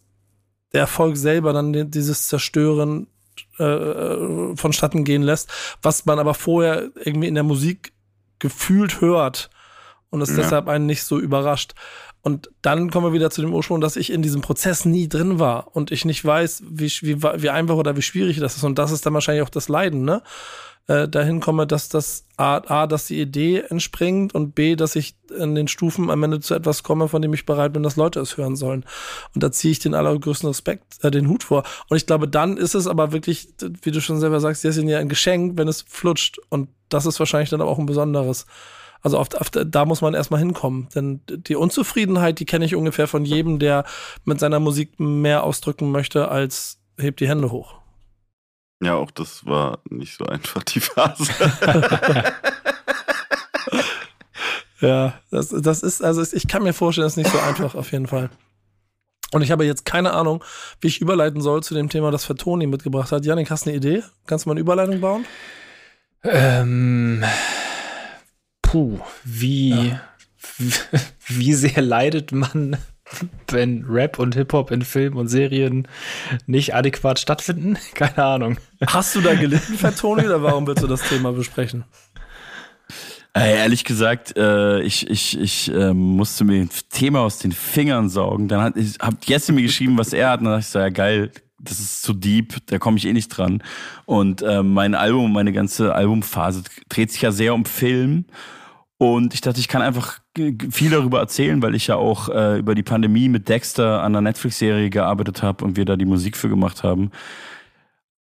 [SPEAKER 1] der Erfolg selber dann die- dieses Zerstören äh, vonstatten gehen lässt, was man aber vorher irgendwie in der Musik gefühlt hört und es
[SPEAKER 6] Ja.
[SPEAKER 1] deshalb einen nicht so überrascht. Und dann kommen wir wieder zu dem Ursprung, dass ich in diesem Prozess nie drin war und ich nicht weiß, wie, wie, wie einfach oder wie schwierig das ist. Und das ist dann wahrscheinlich auch das Leiden, ne? Äh, dahin komme, dass das A, A, dass die Idee entspringt und B, dass ich in den Stufen am Ende zu etwas komme, von dem ich bereit bin, dass Leute es hören sollen. Und da ziehe ich den allergrößten Respekt, äh, den Hut vor. Und ich glaube, dann ist es aber wirklich, wie du schon selber sagst, Jessin ja ein Geschenk, wenn es flutscht. Und das ist wahrscheinlich dann auch ein besonderes. Also auf, auf, da muss man erstmal hinkommen. Denn die Unzufriedenheit, die kenne ich ungefähr von jedem, der mit seiner Musik mehr ausdrücken möchte, als hebt die Hände hoch.
[SPEAKER 6] Ja, auch das war nicht so einfach die Phase.
[SPEAKER 1] Ja, das, das ist, also ich kann mir vorstellen, das ist nicht so einfach auf jeden Fall. Und ich habe jetzt keine Ahnung, wie ich überleiten soll zu dem Thema, das Fatoni mitgebracht hat. Janik, hast du eine Idee? Kannst du mal eine Überleitung bauen?
[SPEAKER 4] Ähm, puh, wie, wie sehr leidet man, wenn Rap und Hip-Hop in Filmen und Serien nicht adäquat stattfinden? Keine Ahnung.
[SPEAKER 1] Hast du da gelitten, Fatoni, oder warum willst du das Thema besprechen?
[SPEAKER 5] Äh, ehrlich gesagt, äh, ich, ich, ich äh, musste mir ein Thema aus den Fingern saugen. Dann hat, ich, hat Jesse mir geschrieben, was er hat. Und dann dachte ich so, ja geil, das ist zu deep, da komme ich eh nicht dran. Und äh, mein Album, meine ganze Albumphase dreht sich ja sehr um Film. Und ich dachte, ich kann einfach viel darüber erzählen, weil ich ja auch äh, über die Pandemie mit Dexter an einer Netflix-Serie gearbeitet habe und wir da die Musik für gemacht haben.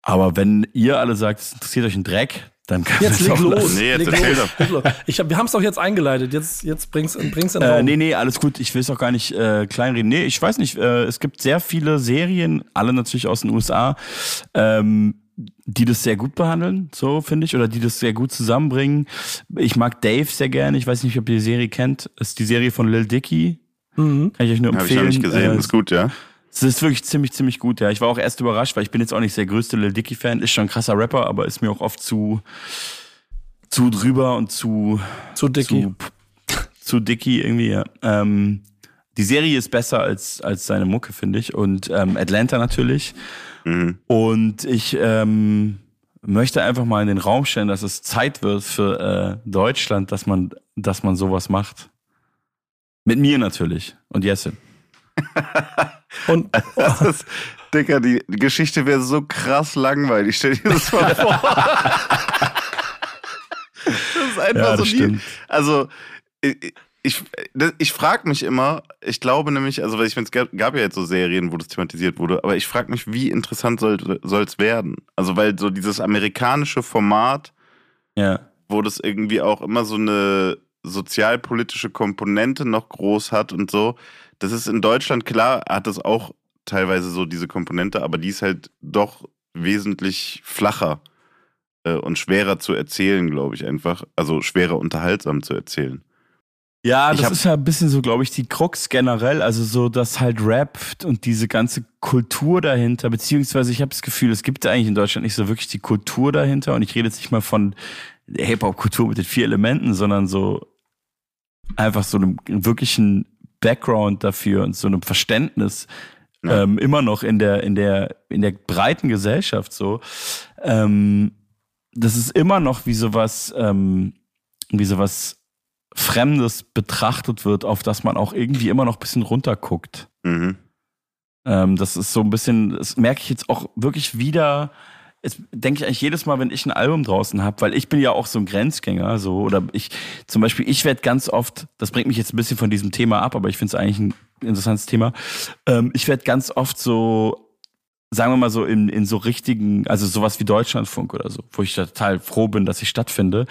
[SPEAKER 5] Aber wenn ihr alle sagt, es interessiert euch ein Dreck, dann kann
[SPEAKER 1] Jetzt leg
[SPEAKER 5] auch
[SPEAKER 1] los.
[SPEAKER 5] lassen.
[SPEAKER 6] Nee, jetzt
[SPEAKER 1] leg los. Ich hab, wir haben es doch jetzt eingeleitet. Jetzt, jetzt bring's, bring's in den
[SPEAKER 5] Äh, nee, nee, alles gut. Ich will es auch gar nicht äh, kleinreden. Nee, ich weiß nicht. Äh, es gibt sehr viele Serien, alle natürlich aus den USA, ähm, die das sehr gut behandeln, so finde ich, oder die das sehr gut zusammenbringen. Ich mag Dave sehr gerne. Ich weiß nicht, ob ihr die Serie kennt. Das ist die Serie von Lil Dicky.
[SPEAKER 1] Mhm.
[SPEAKER 5] Kann ich euch nur
[SPEAKER 6] Habe ich
[SPEAKER 5] empfehlen.
[SPEAKER 6] noch nicht gesehen.
[SPEAKER 5] Äh,
[SPEAKER 6] ist gut, ja.
[SPEAKER 5] es ist wirklich ziemlich, ziemlich gut, ja. Ich war auch erst überrascht, weil ich bin jetzt auch nicht der größte Lil Dicky-Fan. Ist schon ein krasser Rapper, aber ist mir auch oft zu, zu drüber und zu,
[SPEAKER 1] Zu Dicky.
[SPEAKER 5] zu, zu Dicky irgendwie, ja. Ähm, die Serie ist besser als, als seine Mucke, finde ich. Und ähm, Atlanta natürlich.
[SPEAKER 6] Mhm.
[SPEAKER 5] Und ich ähm, möchte einfach mal in den Raum stellen, dass es Zeit wird für äh, Deutschland, dass man, dass man sowas macht. Mit mir natürlich. Und Jessin.
[SPEAKER 1] Und
[SPEAKER 6] Das ist, Dicker, die Geschichte wäre so krass langweilig. Stell dir das mal vor. das ist einfach
[SPEAKER 5] Ja,
[SPEAKER 6] so
[SPEAKER 5] das
[SPEAKER 6] nie,
[SPEAKER 5] stimmt.
[SPEAKER 6] Also, ich, ich, frage mich immer, ich glaube nämlich, also weil ich meine, es gab, gab ja jetzt so Serien, wo das thematisiert wurde, aber ich frage mich, wie interessant soll es werden? Also, weil so dieses amerikanische Format,
[SPEAKER 5] Ja.
[SPEAKER 6] wo das irgendwie auch immer so eine sozialpolitische Komponente noch groß hat und so. Das ist in Deutschland klar, hat das auch teilweise so diese Komponente, aber die ist halt doch wesentlich flacher äh, und schwerer zu erzählen, glaube ich einfach. Also schwerer unterhaltsam zu erzählen.
[SPEAKER 5] Ja, das ist ja ein bisschen so, glaube ich, die Krux generell. Also so, dass halt Rap und diese ganze Kultur dahinter, beziehungsweise ich habe das Gefühl, es gibt eigentlich in Deutschland nicht so wirklich die Kultur dahinter. Und ich rede jetzt nicht mal von der Hip-Hop-Kultur mit den vier Elementen, sondern so einfach so einem wirklichen Background dafür und so einem Verständnis
[SPEAKER 6] Ja.
[SPEAKER 5] ähm, immer noch in der, in der, in der breiten Gesellschaft so. Ähm, das ist immer noch wie sowas, ähm, wie sowas Fremdes betrachtet wird, auf das man auch irgendwie immer noch ein bisschen runterguckt.
[SPEAKER 6] Mhm.
[SPEAKER 5] Ähm, das ist so ein bisschen, das merke ich jetzt auch wirklich wieder. Das denke ich eigentlich jedes Mal, wenn ich ein Album draußen habe, weil ich bin ja auch so ein Grenzgänger, so oder ich zum Beispiel, ich werde ganz oft, das bringt mich jetzt ein bisschen von diesem Thema ab, aber ich finde es eigentlich ein interessantes Thema. Ähm, ich werde ganz oft so, sagen wir mal so in, in so richtigen, also sowas wie Deutschlandfunk oder so, wo ich total froh bin, dass ich stattfinde.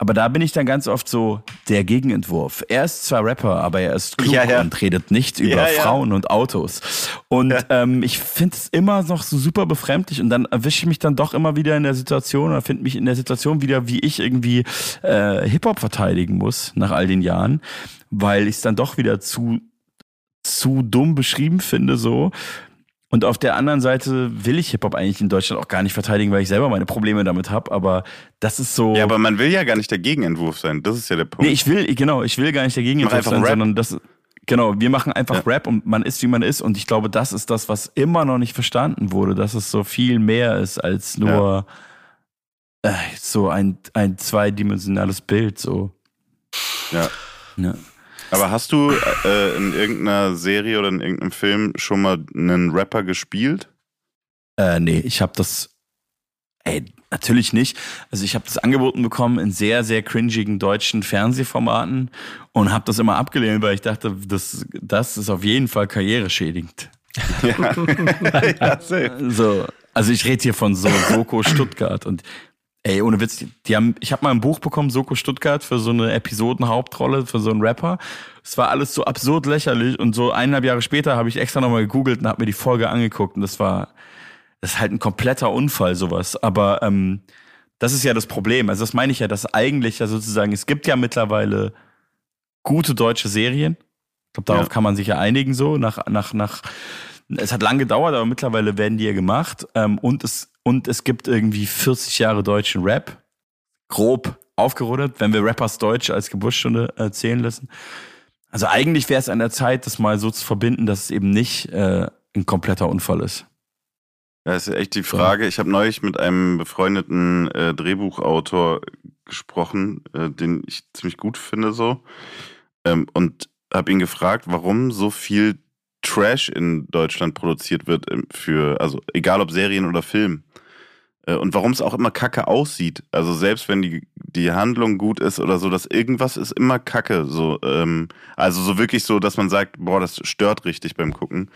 [SPEAKER 5] Aber da bin ich dann ganz oft so der Gegenentwurf. Er ist zwar Rapper, aber er ist klug
[SPEAKER 6] Ja, ja.
[SPEAKER 5] und redet nicht über
[SPEAKER 6] Ja.
[SPEAKER 5] Frauen und Autos. Und ähm, ich finde es immer noch so super befremdlich und dann erwische ich mich dann doch immer wieder in der Situation oder finde mich in der Situation wieder, wie ich irgendwie äh, Hip-Hop verteidigen muss nach all den Jahren, weil ich es dann doch wieder zu, zu dumm beschrieben finde so. Und auf der anderen Seite will ich Hip-Hop eigentlich in Deutschland auch gar nicht verteidigen, weil ich selber meine Probleme damit habe. Aber das ist so.
[SPEAKER 6] Ja, aber man will ja gar nicht der Gegenentwurf sein. Das ist ja der Punkt.
[SPEAKER 5] Nee, ich will, genau, ich will gar nicht
[SPEAKER 6] Mach einfach
[SPEAKER 5] sein,
[SPEAKER 6] Rap.
[SPEAKER 5] sondern das, genau, wir machen einfach
[SPEAKER 6] Ja.
[SPEAKER 5] Rap und man ist, wie man ist. Und ich glaube, das ist das, was immer noch nicht verstanden wurde, dass es so viel mehr ist als nur äh, so ein, ein zweidimensionales Bild, so.
[SPEAKER 6] ja.
[SPEAKER 5] Ja.
[SPEAKER 6] Aber hast du äh, in irgendeiner Serie oder in irgendeinem Film schon mal einen Rapper gespielt?
[SPEAKER 5] Äh, nee, ich habe das, ey, natürlich nicht. Also ich habe das angeboten bekommen in sehr, sehr cringigen deutschen Fernsehformaten und habe das immer abgelehnt, weil ich dachte, das, das ist auf jeden Fall karriereschädigend.
[SPEAKER 6] ja, safe.
[SPEAKER 5] So, also ich rede hier von so Soko Stuttgart und ey, ohne Witz, die, haben, ich habe mal ein Buch bekommen, Soko Stuttgart, für so eine Episodenhauptrolle, für so einen Rapper. Es war alles so absurd lächerlich und so eineinhalb Jahre später habe ich extra nochmal gegoogelt und habe mir die Folge angeguckt und das war, das ist halt ein kompletter Unfall, sowas. Aber ähm, das ist ja das Problem. Also das meine ich ja, dass eigentlich ja sozusagen, es gibt ja mittlerweile gute deutsche Serien. Ich glaube, darauf
[SPEAKER 6] Ja.
[SPEAKER 5] kann man sich ja einigen so, nach, nach, nach, es hat lange gedauert, aber mittlerweile werden die ja gemacht. Ähm, und, es, und es gibt irgendwie 40 Jahre deutschen Rap. Grob aufgerundet, wenn wir Rappers Deutsch als Geburtsstunde äh, zählen lassen. Also eigentlich wäre es an der Zeit, das mal so zu verbinden, dass es eben nicht äh, ein kompletter Unfall ist.
[SPEAKER 6] Das ist echt die Frage. Ich habe neulich mit einem befreundeten äh, Drehbuchautor gesprochen, äh, den ich ziemlich gut finde so. Ähm, und habe ihn gefragt, warum so viel Trash in Deutschland produziert wird ähm, für, also egal ob Serien oder Film. Äh, und warum es auch immer kacke aussieht. Also selbst wenn die die Handlung gut ist oder so, dass irgendwas ist immer Kacke. So, ähm, also so wirklich so, dass man sagt, boah, das stört richtig beim Gucken.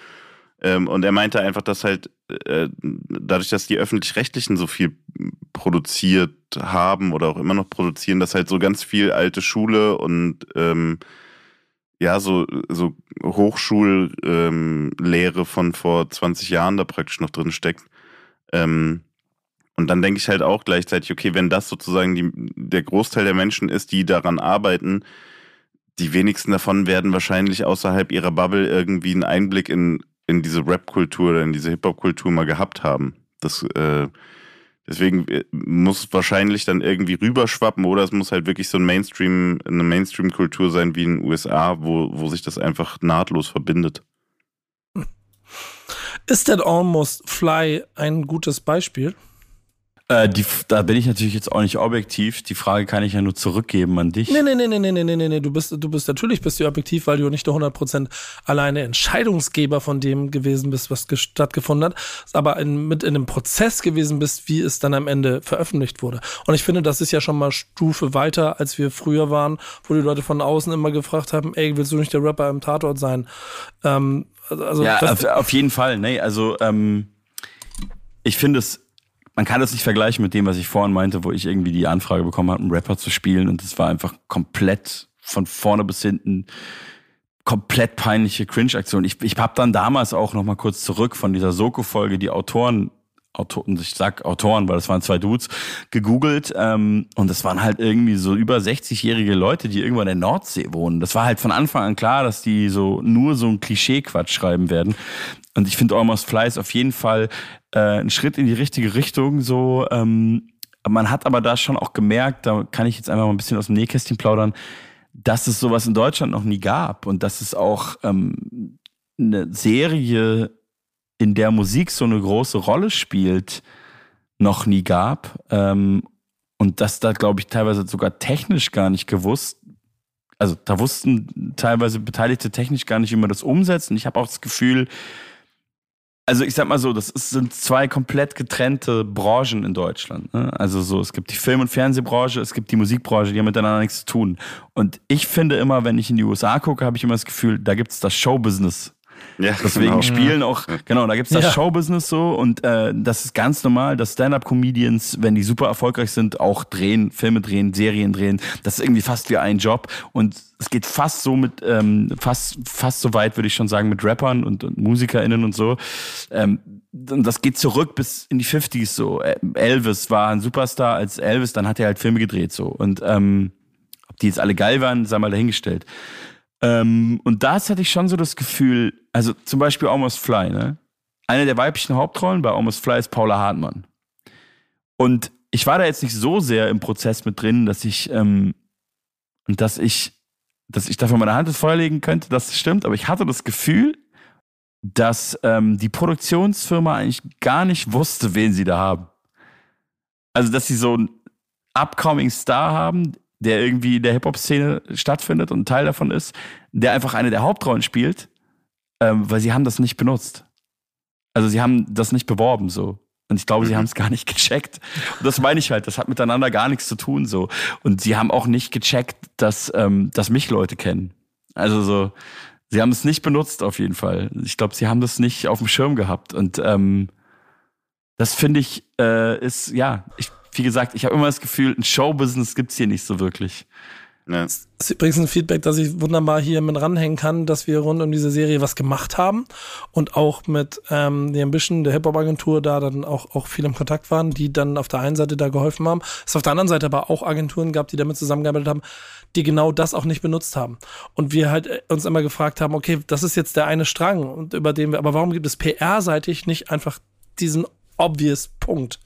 [SPEAKER 6] Ähm, und er meinte einfach, dass halt äh, dadurch, dass die öffentlich-rechtlichen so viel produziert haben oder auch immer noch produzieren, dass halt so ganz viel alte Schule und ähm, ja, so, so Hochschullehre ähm, von vor 20 Jahren da praktisch noch drin steckt. Ähm, und dann denke ich halt auch gleichzeitig, okay, wenn das sozusagen die, der Großteil der Menschen ist, die daran arbeiten, die wenigsten davon werden wahrscheinlich außerhalb ihrer Bubble irgendwie einen Einblick in, in diese Rap-Kultur oder in diese Hip-Hop-Kultur mal gehabt haben. Das, äh, Deswegen äh, muss wahrscheinlich dann irgendwie rüberschwappen oder es muss halt wirklich so ein Mainstream, eine Mainstream-Kultur sein wie in den USA, wo, wo sich das einfach nahtlos verbindet.
[SPEAKER 1] Ist That Almost Fly ein gutes Beispiel?
[SPEAKER 5] Äh, die, da bin ich natürlich jetzt auch nicht objektiv. Die Frage kann ich ja nur zurückgeben an dich.
[SPEAKER 1] Nee, nee, nee, nee, nee, nee, nee, nee. Du bist, du bist natürlich bist du objektiv, weil du nicht der 100% alleine Entscheidungsgeber von dem gewesen bist, was stattgefunden hat, aber in, mit in einem Prozess gewesen bist, wie es dann am Ende veröffentlicht wurde. Und ich finde, das ist ja schon mal Stufe weiter, als wir früher waren, wo die Leute von außen immer gefragt haben, ey, willst du nicht der Rapper im Tatort sein? Ähm,
[SPEAKER 5] also, ja, auf, auf, jeden Fall. Nee, also ähm, ich finde es man kann das nicht vergleichen mit dem, was ich vorhin meinte, wo ich irgendwie die Anfrage bekommen habe, einen Rapper zu spielen und es war einfach komplett von vorne bis hinten komplett peinliche Cringe-Aktion. Ich, ich habe dann damals auch noch mal kurz zurück von dieser Soko-Folge die Autoren Autoren, ich sag Autoren, weil das waren zwei Dudes, gegoogelt ähm, und das waren halt irgendwie so über 60-jährige Leute, die irgendwo in der Nordsee wohnen. Das war halt von Anfang an klar, dass die so nur so ein Klischee-Quatsch schreiben werden. Und ich finde Almost Flies auf jeden Fall äh, ein Schritt in die richtige Richtung. So, ähm, man hat aber da schon auch gemerkt, da kann ich jetzt einfach mal ein bisschen aus dem Nähkästchen plaudern, dass es sowas in Deutschland noch nie gab und dass es auch ähm, eine Serie, in der Musik so eine große Rolle spielt, noch nie gab. Ähm, und dass da, glaube ich, teilweise sogar technisch gar nicht gewusst, also da wussten teilweise Beteiligte technisch gar nicht, wie man das umsetzt. Und ich habe auch das Gefühl, also ich sag mal so, das ist, sind zwei komplett getrennte Branchen in Deutschland. Ne? Also so, es gibt die Film- und Fernsehbranche, es gibt die Musikbranche, die haben miteinander nichts zu tun. Und ich finde immer, wenn ich in die USA gucke, habe ich immer das Gefühl, da gibt es das Showbusiness. Ja, Deswegen genau. spielen auch, genau, da gibt's das ja. Showbusiness so und äh, das ist ganz normal, dass Stand-Up-Comedians, wenn die super erfolgreich sind, auch drehen, Filme drehen, Serien drehen. Das ist irgendwie fast wie ein Job und es geht fast so mit, ähm, fast, fast so weit, würde ich schon sagen, mit Rappern und, und MusikerInnen und so. Ähm, und das geht zurück bis in die 50s so. Äh, Elvis war ein Superstar als Elvis, dann hat er halt Filme gedreht so. Und ähm, ob die jetzt alle geil waren, sei mal dahingestellt. Ähm, und da hatte ich schon so das Gefühl, also zum Beispiel Almost Fly, ne? Eine der weiblichen Hauptrollen bei Almost Fly ist Paula Hartmann. Und ich war da jetzt nicht so sehr im Prozess mit drin, dass ich, ähm, dass ich, dass ich dafür meine Hand ins Feuer legen könnte, das stimmt, aber ich hatte das Gefühl, dass ähm, die Produktionsfirma eigentlich gar nicht wusste, wen sie da haben. Also, dass sie so einen upcoming Star haben, der irgendwie in der Hip-Hop-Szene stattfindet und ein Teil davon ist, der einfach eine der Hauptrollen spielt, ähm, weil sie haben das nicht benutzt. Also sie haben das nicht beworben so. Und ich glaube, sie mhm. haben es gar nicht gecheckt. Und das meine ich halt, das hat miteinander gar nichts zu tun so. Und sie haben auch nicht gecheckt, dass, ähm, dass mich Leute kennen. Also so, sie haben es nicht benutzt auf jeden Fall. Ich glaube, sie haben das nicht auf dem Schirm gehabt. Und ähm, das finde ich, äh, ist, ja, ich wie gesagt, ich habe immer das Gefühl, ein Showbusiness gibt's hier nicht so wirklich.
[SPEAKER 1] Ja. Das ist übrigens ein Feedback, das ich wunderbar hier mit ranhängen kann, dass wir rund um diese Serie was gemacht haben und auch mit ähm, The Ambition, der Hip-Hop-Agentur, da dann auch, auch viel im Kontakt waren, die dann auf der einen Seite da geholfen haben. Es auf der anderen Seite aber auch Agenturen gab, die damit zusammengearbeitet haben, die genau das auch nicht benutzt haben. Und wir halt äh, uns immer gefragt haben, okay, das ist jetzt der eine Strang, und über den wir, aber warum gibt es PR-seitig nicht einfach diesen obvious Punkt?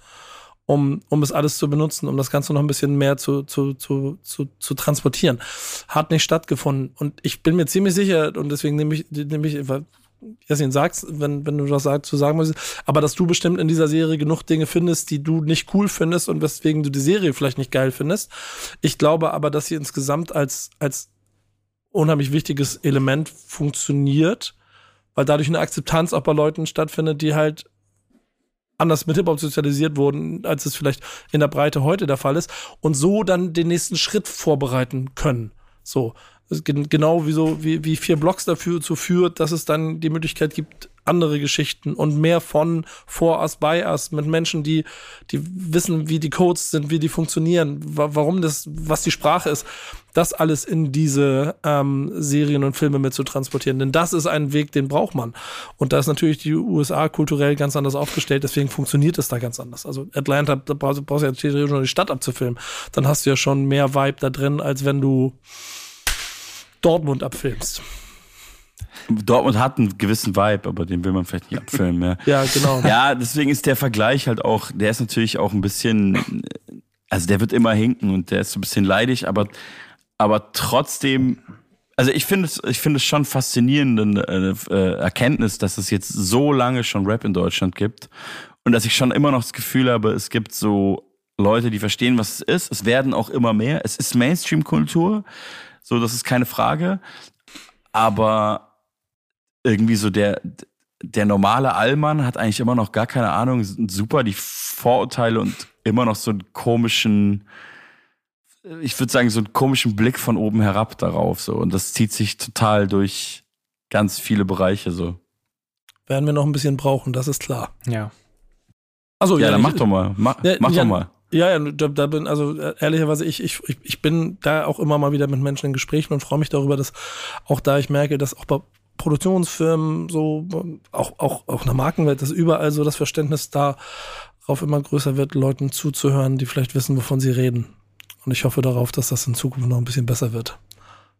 [SPEAKER 1] Um, um es alles zu benutzen, um das Ganze noch ein bisschen mehr zu, zu, zu, zu, zu transportieren. Hat nicht stattgefunden. Und ich bin mir ziemlich sicher, und deswegen nehme ich, nehme ich, Jessin, sagst, wenn, wenn du das sagst, zu sagen musst, aber dass du bestimmt in dieser Serie genug Dinge findest, die du nicht cool findest und weswegen du die Serie vielleicht nicht geil findest. Ich glaube aber, dass sie insgesamt als, als unheimlich wichtiges Element funktioniert, weil dadurch eine Akzeptanz auch bei Leuten stattfindet, die halt anders mit Hip-Hop sozialisiert wurden, als es vielleicht in der Breite heute der Fall ist und so dann den nächsten Schritt vorbereiten können. So. Genau wie so, wie, wie vier Blocks dafür zu führt, dass es dann die Möglichkeit gibt, andere Geschichten und mehr von For Us, By Us mit Menschen, die, die wissen, wie die Codes sind, wie die funktionieren, wa warum das, was die Sprache ist, das alles in diese ähm, Serien und Filme mit zu transportieren. Denn das ist ein Weg, den braucht man. Und da ist natürlich die USA kulturell ganz anders aufgestellt, deswegen funktioniert es da ganz anders. Also Atlanta, da brauchst du ja theoretisch nur die Stadt abzufilmen. Dann hast du ja schon mehr Vibe da drin, als wenn du Dortmund abfilmst.
[SPEAKER 5] Dortmund hat einen gewissen Vibe, aber den will man vielleicht nicht abfilmen mehr.
[SPEAKER 1] ja, genau.
[SPEAKER 5] Ja, deswegen ist der Vergleich halt auch, der ist natürlich auch ein bisschen, also der wird immer hinken und der ist so ein bisschen leidig, aber, aber trotzdem, also ich finde es, ich finde es schon faszinierende äh, äh, Erkenntnis, dass es jetzt so lange schon Rap in Deutschland gibt und dass ich schon immer noch das Gefühl habe, es gibt so Leute, die verstehen, was es ist. Es werden auch immer mehr. Es ist Mainstream-Kultur. So, das ist keine Frage. Aber irgendwie so der, der normale Allmann hat eigentlich immer noch gar keine Ahnung, super die Vorurteile und immer noch so einen komischen, ich würde sagen, so einen komischen Blick von oben herab darauf. So. Und das zieht sich total durch ganz viele Bereiche so.
[SPEAKER 1] Werden wir noch ein bisschen brauchen, das ist klar.
[SPEAKER 4] Ja.
[SPEAKER 1] Also,
[SPEAKER 5] ja,
[SPEAKER 1] ja,
[SPEAKER 5] dann
[SPEAKER 1] ich,
[SPEAKER 5] mach doch mal. Mach,
[SPEAKER 1] Ja,
[SPEAKER 5] mach
[SPEAKER 1] ja,
[SPEAKER 5] doch mal.
[SPEAKER 1] Ja, ja, da, da bin, also äh, ehrlicherweise, ich, ich, ich- ich bin da auch immer mal wieder mit Menschen in Gesprächen und freue mich darüber, dass auch da ich merke, dass auch bei Produktionsfirmen so, auch, auch, auch in der Markenwelt, dass überall so das Verständnis darauf immer größer wird, Leuten zuzuhören, die vielleicht wissen, wovon sie reden. Und ich hoffe darauf, dass das in Zukunft noch ein bisschen besser wird.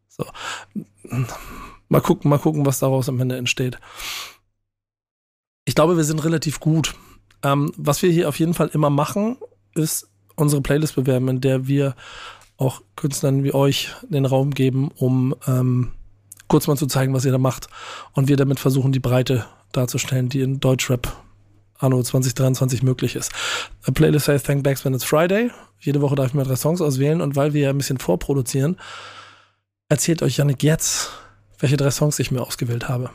[SPEAKER 1] So. Mal gucken, mal gucken, was daraus am Ende entsteht. Ich glaube, wir sind relativ gut. Ähm, was wir hier auf jeden Fall immer machen, ist unsere Playlist bewerben, in der wir auch Künstlern wie euch den Raum geben, um ähm, kurz mal zu zeigen, was ihr da macht. Und wir damit versuchen, die Breite darzustellen, die in Deutschrap anno 2023 möglich ist. A Playlist heißt Thank Backs When It's Friday. Jede Woche darf ich mir drei Songs auswählen und weil wir ja ein bisschen vorproduzieren, erzählt euch Janik jetzt, welche drei Songs ich mir ausgewählt habe.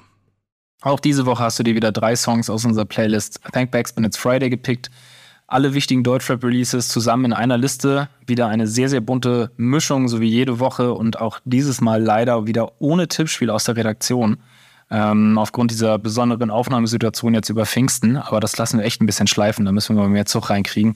[SPEAKER 4] Auch diese Woche hast du dir wieder drei Songs aus unserer Playlist Thank Backs When It's Friday gepickt. Alle wichtigen Deutschrap-Releases zusammen in einer Liste. Wieder eine sehr, sehr bunte Mischung, so wie jede Woche und auch dieses Mal leider wieder ohne Tippspiel aus der Redaktion. Ähm, aufgrund dieser besonderen Aufnahmesituation jetzt über Pfingsten. Aber das lassen wir echt ein bisschen schleifen, da müssen wir mal mehr Zug reinkriegen.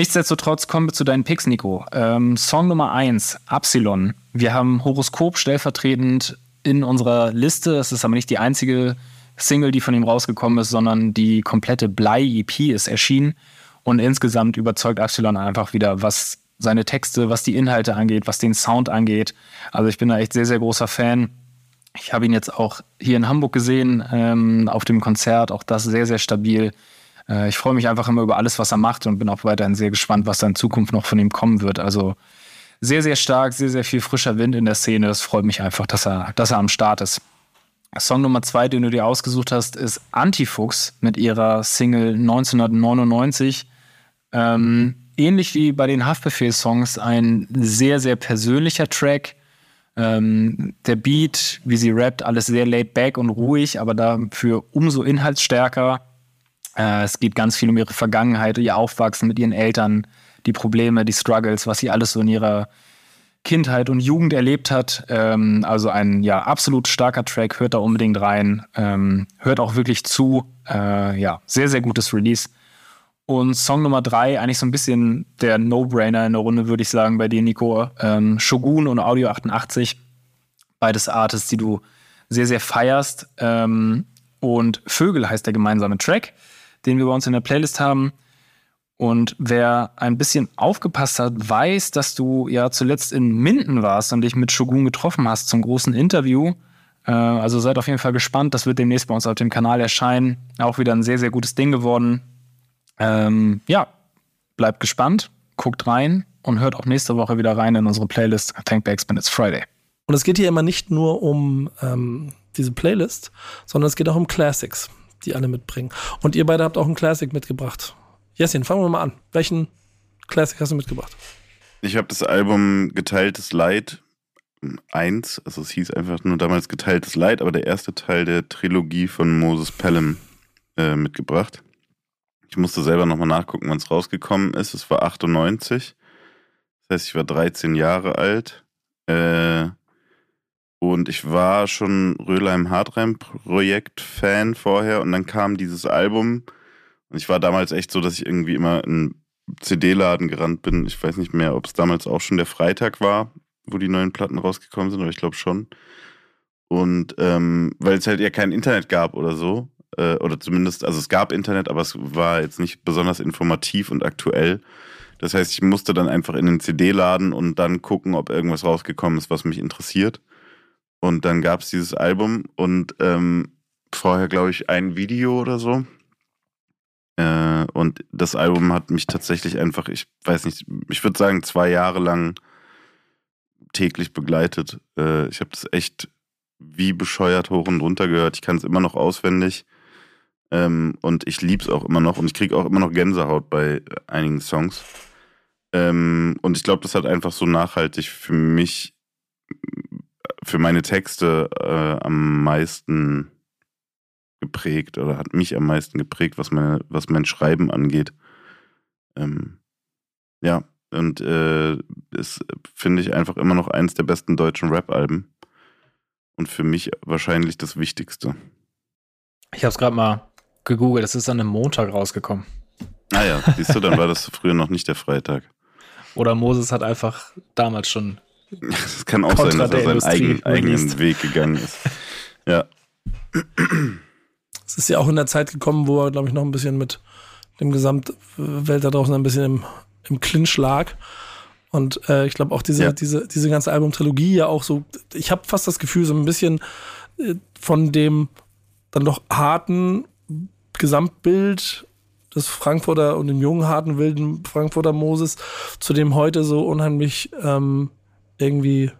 [SPEAKER 4] Nichtsdestotrotz kommen wir zu deinen Picks, Nico. Ähm, Song Nummer eins, Absilon. Wir haben Horoskop stellvertretend in unserer Liste. Es ist aber nicht die einzige Single, die von ihm rausgekommen ist, sondern die komplette Blei-EP ist erschienen. Und insgesamt überzeugt Absilon einfach wieder, was seine Texte, was die Inhalte angeht, was den Sound angeht. Also ich bin da echt sehr, sehr großer Fan. Ich habe ihn jetzt auch hier in Hamburg gesehen, ähm, auf dem Konzert. Auch das sehr, sehr stabil. Äh, ich freue mich einfach immer über alles, was er macht und bin auch weiterhin sehr gespannt, was da in Zukunft noch von ihm kommen wird. Also sehr, sehr stark, sehr, sehr viel frischer Wind in der Szene. Das freut mich einfach, dass er, dass er am Start ist. Song Nummer zwei, den du dir ausgesucht hast, ist Antifuchs mit ihrer Single 1999. Ähm, ähnlich wie bei den Haftbefehl-Songs ein sehr, sehr persönlicher Track. Ähm, der Beat, wie sie rappt, alles sehr laid back und ruhig, aber dafür umso inhaltsstärker. Äh, es geht ganz viel um ihre Vergangenheit, ihr Aufwachsen mit ihren Eltern, die Probleme, die Struggles, was sie alles so in ihrer Kindheit und Jugend erlebt hat. Ähm, also ein ja absolut starker Track, hört da unbedingt rein, ähm, hört auch wirklich zu. Äh, ja, sehr, sehr gutes Release. Und Song Nummer drei, eigentlich so ein bisschen der No-Brainer in der Runde, würde ich sagen, bei dir, Nico. Ähm, Shogun und Audio 88, beides Artists, die du sehr, sehr feierst. Ähm, und Vögel heißt der gemeinsame Track, den wir bei uns in der Playlist haben. Und wer ein bisschen aufgepasst hat, weiß, dass du ja zuletzt in Minden warst und dich mit Shogun getroffen hast zum großen Interview. Äh, also seid auf jeden Fall gespannt. Das wird demnächst bei uns auf dem Kanal erscheinen. Auch wieder ein sehr, sehr gutes Ding geworden. Ähm, ja, bleibt gespannt, guckt rein und hört auch nächste Woche wieder rein in unsere Playlist Thank Backs When It's Friday.
[SPEAKER 1] Und es geht hier immer nicht nur um ähm, diese Playlist, sondern es geht auch um Classics, die alle mitbringen. Und ihr beide habt auch einen Classic mitgebracht. Jessin, fangen wir mal an. Welchen Classic hast du mitgebracht?
[SPEAKER 6] Ich habe das Album Geteiltes Leid 1, also es hieß einfach nur damals Geteiltes Leid, aber der erste Teil der Trilogie von Moses Pelham äh, mitgebracht. ich musste selber nochmal nachgucken, wann es rausgekommen ist. Es war 98. Das heißt, ich war 13 Jahre alt. Äh, und ich war schon Röhleim-Hartreim-Projekt-Fan vorher. Und dann kam dieses Album. Und ich war damals echt so, dass ich irgendwie immer in CD-Laden gerannt bin. Ich weiß nicht mehr, ob es damals auch schon der Freitag war, wo die neuen Platten rausgekommen sind, aber ich glaube schon. Und ähm, weil es halt ja kein Internet gab oder so, äh, oder zumindest, also es gab Internet, aber es war jetzt nicht besonders informativ und aktuell. Das heißt, ich musste dann einfach in den CD-Laden und dann gucken, ob irgendwas rausgekommen ist, was mich interessiert. Und dann gab es dieses Album und ähm, vorher, glaube ich, ein Video oder so. Äh, und das Album hat mich tatsächlich einfach, ich weiß nicht, ich würde sagen, zwei Jahre lang täglich begleitet. Äh, ich habe das echt wie bescheuert hoch und runter gehört. Ich kann es immer noch auswendig. Ähm, und ich liebe es auch immer noch. Und ich kriege auch immer noch Gänsehaut bei einigen Songs. Ähm, und ich glaube, das hat einfach so nachhaltig für mich, für meine Texte äh, am meisten geprägt oder hat mich am meisten geprägt, was, meine, was mein Schreiben angeht. Ähm, ja, und äh, ist, finde ich, einfach immer noch eins der besten deutschen Rap-Alben und für mich wahrscheinlich das Wichtigste.
[SPEAKER 4] Ich habe es gerade mal gegoogelt, es ist an einem Montag rausgekommen.
[SPEAKER 6] Ah ja, siehst du, dann war das früher noch nicht der Freitag.
[SPEAKER 4] Oder Moses hat einfach damals schon.
[SPEAKER 6] Es kann auch sein, dass er seinen eigen, eigenen Weg gegangen ist. Ja.
[SPEAKER 1] Es ist ja auch in der Zeit gekommen, wo er, glaube ich, noch ein bisschen mit dem Gesamtwelt da draußen ein bisschen im, im Clinch lag. Und äh, ich glaube auch diese, ja. diese, diese ganze Album-Trilogie ja auch so, ich habe fast das Gefühl, so ein bisschen äh, von dem dann doch harten Gesamtbild des Frankfurter und dem jungen, harten, wilden Frankfurter Moses zu dem heute so unheimlich ähm, irgendwie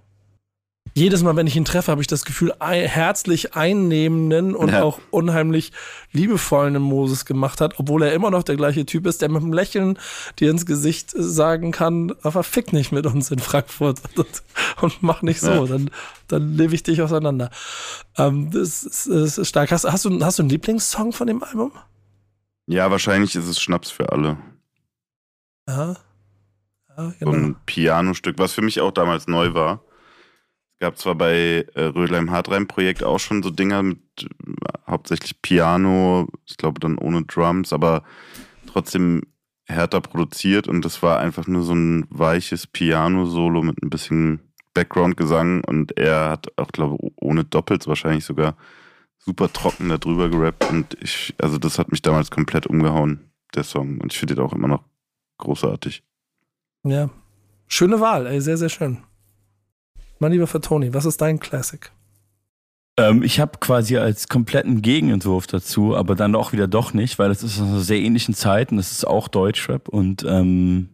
[SPEAKER 1] jedes Mal, wenn ich ihn treffe, habe ich das Gefühl, herzlich einnehmenden und ja. auch unheimlich liebevollen Moses gemacht hat, obwohl er immer noch der gleiche Typ ist, der mit einem Lächeln dir ins Gesicht sagen kann, aber fick nicht mit uns in Frankfurt und, und mach nicht so, ja. dann, dann lebe ich dich auseinander. Ähm, das, ist, das ist stark. Hast, hast, du, hast du einen Lieblingssong von dem Album?
[SPEAKER 6] Ja, wahrscheinlich ist es Schnaps für alle.
[SPEAKER 1] Ja.
[SPEAKER 6] Ja genau. ein Pianostück, was für mich auch damals neu war gab zwar bei äh, Rödleim-Hartreim-Projekt auch schon so Dinger mit äh, hauptsächlich Piano, ich glaube dann ohne Drums, aber trotzdem härter produziert und das war einfach nur so ein weiches Piano-Solo mit ein bisschen Background-Gesang und er hat auch, glaube ich, ohne Doppels wahrscheinlich sogar super trocken da drüber gerappt und ich, also das hat mich damals komplett umgehauen, der Song und ich finde den auch immer noch großartig.
[SPEAKER 1] Ja, schöne Wahl, ey, sehr, sehr schön. Mein lieber Fatoni, was ist dein Classic?
[SPEAKER 5] Ähm, ich habe quasi als kompletten Gegenentwurf dazu, aber dann auch wieder doch nicht, weil es ist aus einer sehr ähnlichen Zeit und es ist auch Deutschrap und ähm,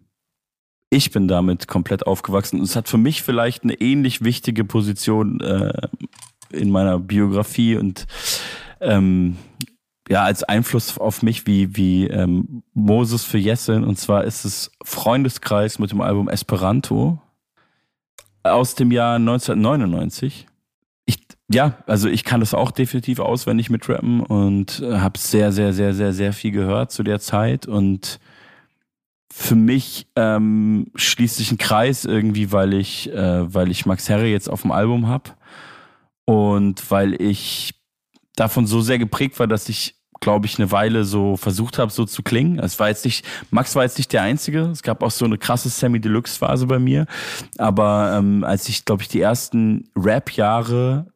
[SPEAKER 5] ich bin damit komplett aufgewachsen. Und es hat für mich vielleicht eine ähnlich wichtige Position äh, in meiner Biografie und ähm, ja, als Einfluss auf mich wie, wie ähm, Moses für Jessin. Und zwar ist es Freundeskreis mit dem Album Esperanto aus dem Jahr 1999. Ich, ja, also ich kann das auch definitiv auswendig mit Rappen und äh, habe sehr, sehr, sehr, sehr, sehr viel gehört zu der Zeit und für mich ähm, schließt sich ein Kreis irgendwie, weil ich, äh, weil ich Max Herre jetzt auf dem Album habe und weil ich davon so sehr geprägt war, dass ich glaube ich, eine Weile so versucht habe, so zu klingen. Es war jetzt nicht, Max war jetzt nicht der Einzige. Es gab auch so eine krasse Semi-Deluxe-Phase bei mir. Aber ähm, als ich, glaube ich, die ersten Rap-Jahre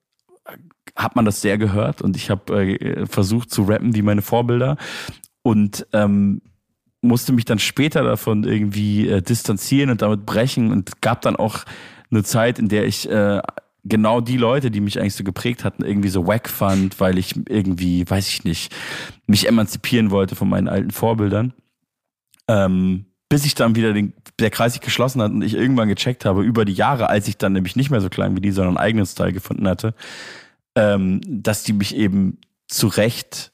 [SPEAKER 5] hat man das sehr gehört und ich habe äh, versucht zu rappen wie meine Vorbilder und ähm, musste mich dann später davon irgendwie äh, distanzieren und damit brechen und gab dann auch eine Zeit, in der ich äh, genau die Leute, die mich eigentlich so geprägt hatten, irgendwie so wack fand, weil ich irgendwie, weiß ich nicht, mich emanzipieren wollte von meinen alten Vorbildern. Ähm, bis ich dann wieder den, der Kreis sich geschlossen hat und ich irgendwann gecheckt habe, über die Jahre, als ich dann nämlich nicht mehr so klein wie die, sondern einen eigenen Style gefunden hatte, ähm, dass die mich eben zu Recht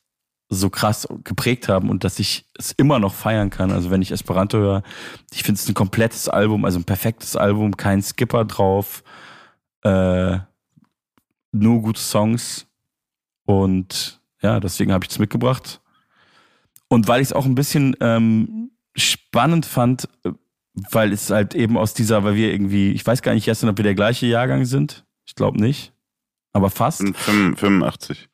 [SPEAKER 5] so krass geprägt haben und dass ich es immer noch feiern kann. Also wenn ich Esperanto höre, ich finde es ein komplettes Album, also ein perfektes Album, kein Skipper drauf, äh, nur gute Songs. Und ja, deswegen habe ich es mitgebracht. Und weil ich es auch ein bisschen ähm, spannend fand, äh, weil es halt eben aus dieser, weil wir irgendwie, ich weiß gar nicht, Justin, ob wir der gleiche Jahrgang sind. Ich glaube nicht. Aber fast.
[SPEAKER 6] Ich bin 85.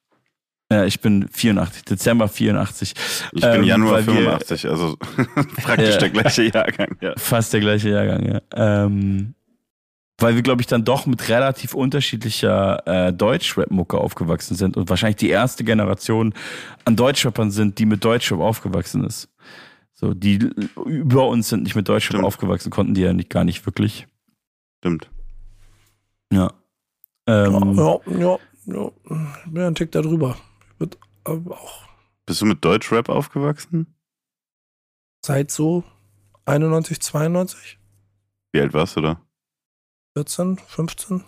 [SPEAKER 5] Ja, ich bin 84, Dezember 84.
[SPEAKER 6] Ich bin
[SPEAKER 5] Ähm,
[SPEAKER 6] Januar
[SPEAKER 5] weil wir-
[SPEAKER 6] 85, also praktisch
[SPEAKER 5] Ja.
[SPEAKER 6] der gleiche Jahrgang, ja.
[SPEAKER 5] Fast der gleiche Jahrgang, ja. Ähm, weil wir, glaube ich, dann doch mit relativ unterschiedlicher äh, Deutschrap-Mucke aufgewachsen sind und wahrscheinlich die erste Generation an Deutschrappern sind, die mit Deutschrap aufgewachsen ist. So, die über uns sind nicht mit Deutschrap
[SPEAKER 6] Stimmt.
[SPEAKER 5] aufgewachsen, konnten die ja nicht, gar nicht wirklich.
[SPEAKER 6] Stimmt.
[SPEAKER 5] Ja. Ähm,
[SPEAKER 1] ja, ja, ja. Ich bin ja ein Tick da drüber. Ich würd aber auch
[SPEAKER 6] Bist du mit Deutschrap aufgewachsen?
[SPEAKER 1] seit so 91, 92,
[SPEAKER 6] Wie alt warst du da?
[SPEAKER 1] 14, 15.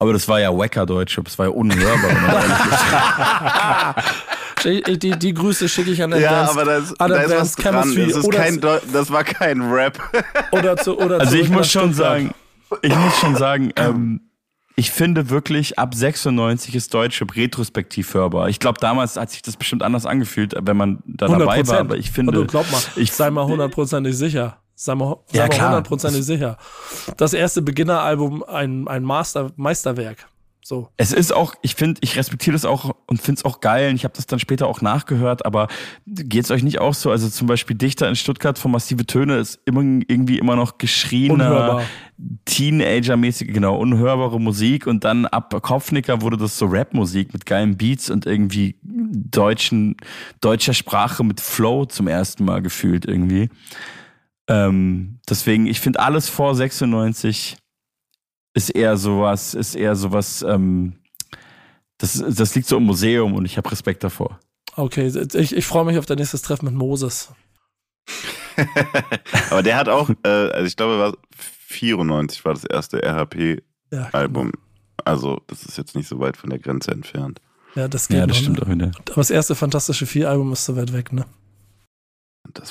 [SPEAKER 5] Aber das war ja wacker Deutschrap, das war ja unhörbar.
[SPEAKER 1] ich- Die, die Grüße schicke ich an Advanced,
[SPEAKER 6] da ist,
[SPEAKER 1] Advanced Chemistry
[SPEAKER 6] Das, ist
[SPEAKER 1] oder-
[SPEAKER 6] kein Deu- das war kein Rap.
[SPEAKER 1] oder zu, oder
[SPEAKER 5] Also ich muss schon sagen, ich muss schon sagen, ähm, ich finde wirklich, ab 96 ist Deutschrap retrospektiv hörbar. Ich glaube, damals hat sich das bestimmt anders angefühlt, wenn man da dabei war, aber ich finde,
[SPEAKER 1] Und glaub mal,
[SPEAKER 5] ich-
[SPEAKER 1] sei mal hundertprozentig sicher. Sei mal, sei
[SPEAKER 5] Ja,
[SPEAKER 1] mal
[SPEAKER 5] klar.
[SPEAKER 1] hundertprozentig sicher. Das erste Beginneralbum, ein, ein Master, Meisterwerk. So.
[SPEAKER 5] Es ist auch, ich finde, ich respektiere das auch und finde es auch geil. Und ich habe das dann später auch nachgehört, aber geht's euch nicht auch so? Also zum Beispiel Dichter in Stuttgart von Massive Töne ist immer irgendwie immer noch geschrieener,
[SPEAKER 1] Unhörbar.
[SPEAKER 5] Teenager-mäßige, genau, unhörbare Musik und dann ab Kopfnicker wurde das so Rap-Musik mit geilen Beats und irgendwie deutschen, deutscher Sprache mit Flow zum ersten Mal gefühlt irgendwie. Ähm, deswegen, ich finde alles vor 96 ist eher sowas, ist eher sowas, ähm, das, das liegt so im Museum und ich habe Respekt davor.
[SPEAKER 1] Okay, ich, ich freue mich auf dein nächstes Treffen mit Moses.
[SPEAKER 6] Aber der hat auch, äh, also ich glaube, war 94 war das erste RHP-Album.
[SPEAKER 1] Ja,
[SPEAKER 6] Also, das ist jetzt nicht so weit von der Grenze entfernt.
[SPEAKER 1] ja das geht
[SPEAKER 5] Ja, das
[SPEAKER 1] noch,
[SPEAKER 5] stimmt
[SPEAKER 1] ne?
[SPEAKER 5] auch wieder.
[SPEAKER 1] Aber das erste Fantastische Vier-Album ist so weit weg, ne?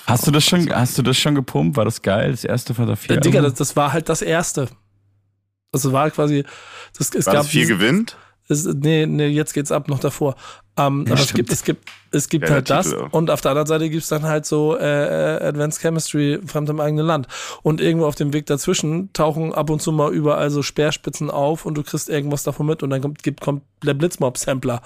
[SPEAKER 5] Hast du das schon, hast du das schon gepumpt? War das geil? Das erste von der
[SPEAKER 1] Ja,
[SPEAKER 5] vier?
[SPEAKER 1] Digga, das, das war halt das erste. Das war quasi, das, es
[SPEAKER 6] War
[SPEAKER 1] gab
[SPEAKER 6] das vier
[SPEAKER 1] diesen-
[SPEAKER 6] gewinnt?
[SPEAKER 1] Es, nee, nee, jetzt geht's ab, noch davor. Ähm,
[SPEAKER 5] Ja,
[SPEAKER 1] aber es gibt, es gibt, es gibt
[SPEAKER 6] Ja,
[SPEAKER 1] halt das
[SPEAKER 6] Titel
[SPEAKER 1] und auf der anderen Seite gibt's dann halt so äh, äh, Advanced Chemistry, Fremd im eigenen Land. Und irgendwo auf dem Weg dazwischen tauchen ab und zu mal überall so Speerspitzen auf und du kriegst irgendwas davon mit und dann kommt, gibt, kommt der Blitzmob-Sampler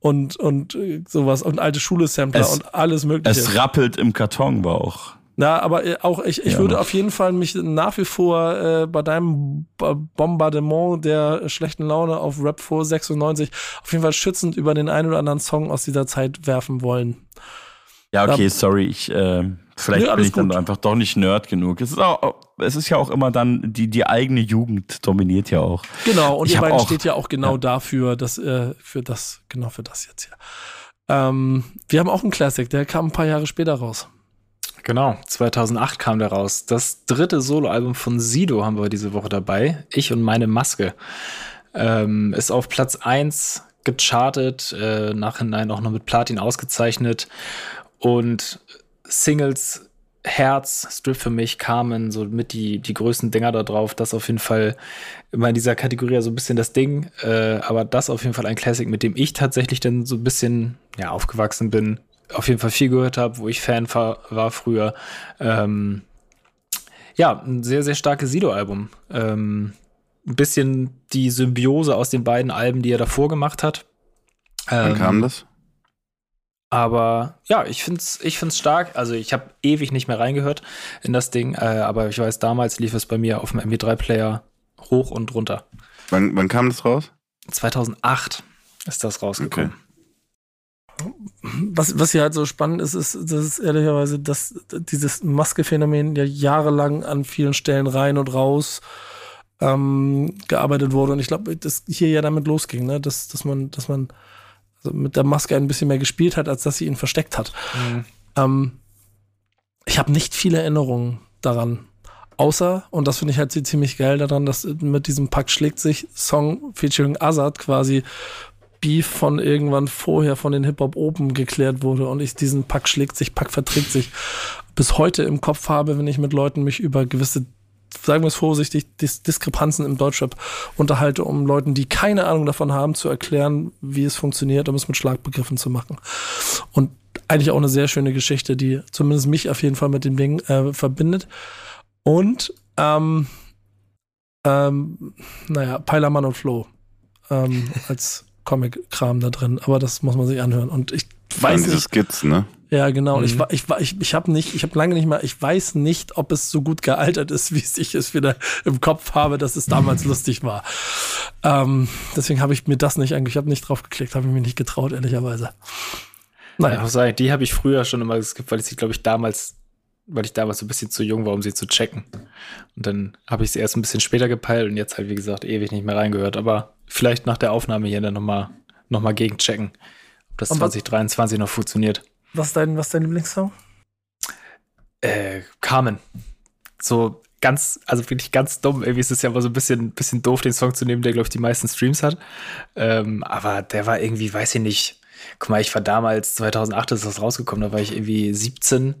[SPEAKER 1] und, und äh, sowas und alte Schule-Sampler
[SPEAKER 5] Es-
[SPEAKER 1] und alles mögliche.
[SPEAKER 5] Es rappelt im Karton war auch.
[SPEAKER 1] Na, aber äh, auch ich, ich
[SPEAKER 5] Ja,
[SPEAKER 1] würde auf jeden Fall mich nach wie vor äh, bei deinem Bombardement der schlechten Laune auf Rap 4 96 auf jeden Fall schützend über den einen oder anderen Song aus dieser Zeit werfen wollen.
[SPEAKER 5] Ja, okay, sorry, ich äh, vielleicht
[SPEAKER 1] Nee,
[SPEAKER 5] bin ich dann
[SPEAKER 1] gut.
[SPEAKER 5] einfach doch nicht Nerd genug. Es ist auch, es ist ja auch immer dann die die eigene Jugend dominiert ja auch.
[SPEAKER 1] Genau, und
[SPEAKER 5] Ich
[SPEAKER 1] ihr beiden
[SPEAKER 5] auch-
[SPEAKER 1] steht ja auch genau
[SPEAKER 5] ja.
[SPEAKER 1] dafür, dass, äh, für das, genau für das jetzt hier. Ähm, wir haben auch einen Classic, der kam ein paar Jahre später raus.
[SPEAKER 4] Genau, 2008 kam der raus. Das dritte Soloalbum von Sido haben wir diese Woche dabei. Ich und meine Maske. Ähm, ist auf Platz 1 gechartet, äh, nachhinein auch noch mit Platin ausgezeichnet. Und Singles Herz, Strip für mich, kamen so mit die, die größten Dinger da drauf. Das auf jeden Fall immer in dieser Kategorie so ein bisschen das Ding. Äh, aber das auf jeden Fall ein Classic, mit dem ich tatsächlich dann so ein bisschen ja, aufgewachsen bin. Auf jeden Fall viel gehört habe, wo ich Fan war, war früher. Ähm, ja, ein sehr, sehr starkes Sido-Album. Ähm, ein bisschen die Symbiose aus den beiden Alben, die er davor gemacht hat.
[SPEAKER 6] Wann
[SPEAKER 4] Ähm,
[SPEAKER 6] kam das?
[SPEAKER 4] aber ja, ich find's, ich find's stark. Also ich habe ewig nicht mehr reingehört in das Ding, äh, aber ich weiß, damals lief es bei mir auf dem MP3-Player hoch und runter.
[SPEAKER 6] Wann, wann kam das raus?
[SPEAKER 4] 2008 ist das rausgekommen.
[SPEAKER 1] Was, was hier halt so spannend ist, ist, das ist ehrlicherweise, dass dieses Maske-Phänomen ja jahrelang an vielen Stellen rein und raus ähm, gearbeitet wurde. Und ich glaube, das hier ja damit losging, ne? dass, dass man, dass man also mit der Maske ein bisschen mehr gespielt hat, als dass sie ihn versteckt hat. Ähm, ich habe nicht viele Erinnerungen daran. Außer, und das finde ich halt ziemlich geil daran, dass mit diesem Pack schlägt sich Song featuring Azad quasi Beef von irgendwann vorher von den Hip-Hop Open geklärt wurde und ich diesen Pack schlägt sich, Pack verträgt sich bis heute im Kopf habe, wenn ich mit Leuten mich über gewisse, sagen wir es vorsichtig, Dis Diskrepanzen im Deutschrap unterhalte, um Leuten, die keine Ahnung davon haben, zu erklären, wie es funktioniert, um es mit Schlagbegriffen zu machen. Und eigentlich auch eine sehr schöne Geschichte, die zumindest mich auf jeden Fall mit dem Ding äh, verbindet. Und, ähm, ähm, naja, Peilermann und Flo ähm, als Comic-Kram da drin, aber das muss man sich anhören. Und ich weiß
[SPEAKER 6] diese
[SPEAKER 1] nicht,
[SPEAKER 6] Skizzen, ne?
[SPEAKER 1] ja genau, ich,
[SPEAKER 4] Mhm.
[SPEAKER 1] ich, wa- ich, ich habe nicht, ich habe lange nicht mal, ich weiß nicht, ob es so gut gealtert ist, wie ich es wieder im Kopf habe, dass es damals lustig war. Ähm, deswegen habe ich mir das nicht eigentlich, ich habe nicht drauf geklickt, habe ich mich nicht getraut, ehrlicherweise.
[SPEAKER 4] Ich
[SPEAKER 1] Naja,
[SPEAKER 4] muss sagen, die habe ich früher schon immer geskippt, weil ich sie, glaube ich, damals, weil ich damals so ein bisschen zu jung war, um sie zu checken. Und dann habe ich sie erst ein bisschen später gepeilt und jetzt halt, wie gesagt, ewig nicht mehr reingehört. Aber vielleicht nach der Aufnahme hier dann nochmal noch mal gegenchecken, ob das
[SPEAKER 1] Und was-
[SPEAKER 4] 2023 noch funktioniert.
[SPEAKER 1] was ist dein, was ist dein Lieblingssong?
[SPEAKER 4] Äh, Carmen. So ganz, also wirklich ganz dumm. Irgendwie ist es ja aber so ein bisschen, bisschen doof, den Song zu nehmen, der, glaube ich, die meisten Streams hat. Ähm, aber der war irgendwie, weiß ich nicht. Guck mal, ich war damals, 2008 ist das rausgekommen, da war ich irgendwie 17,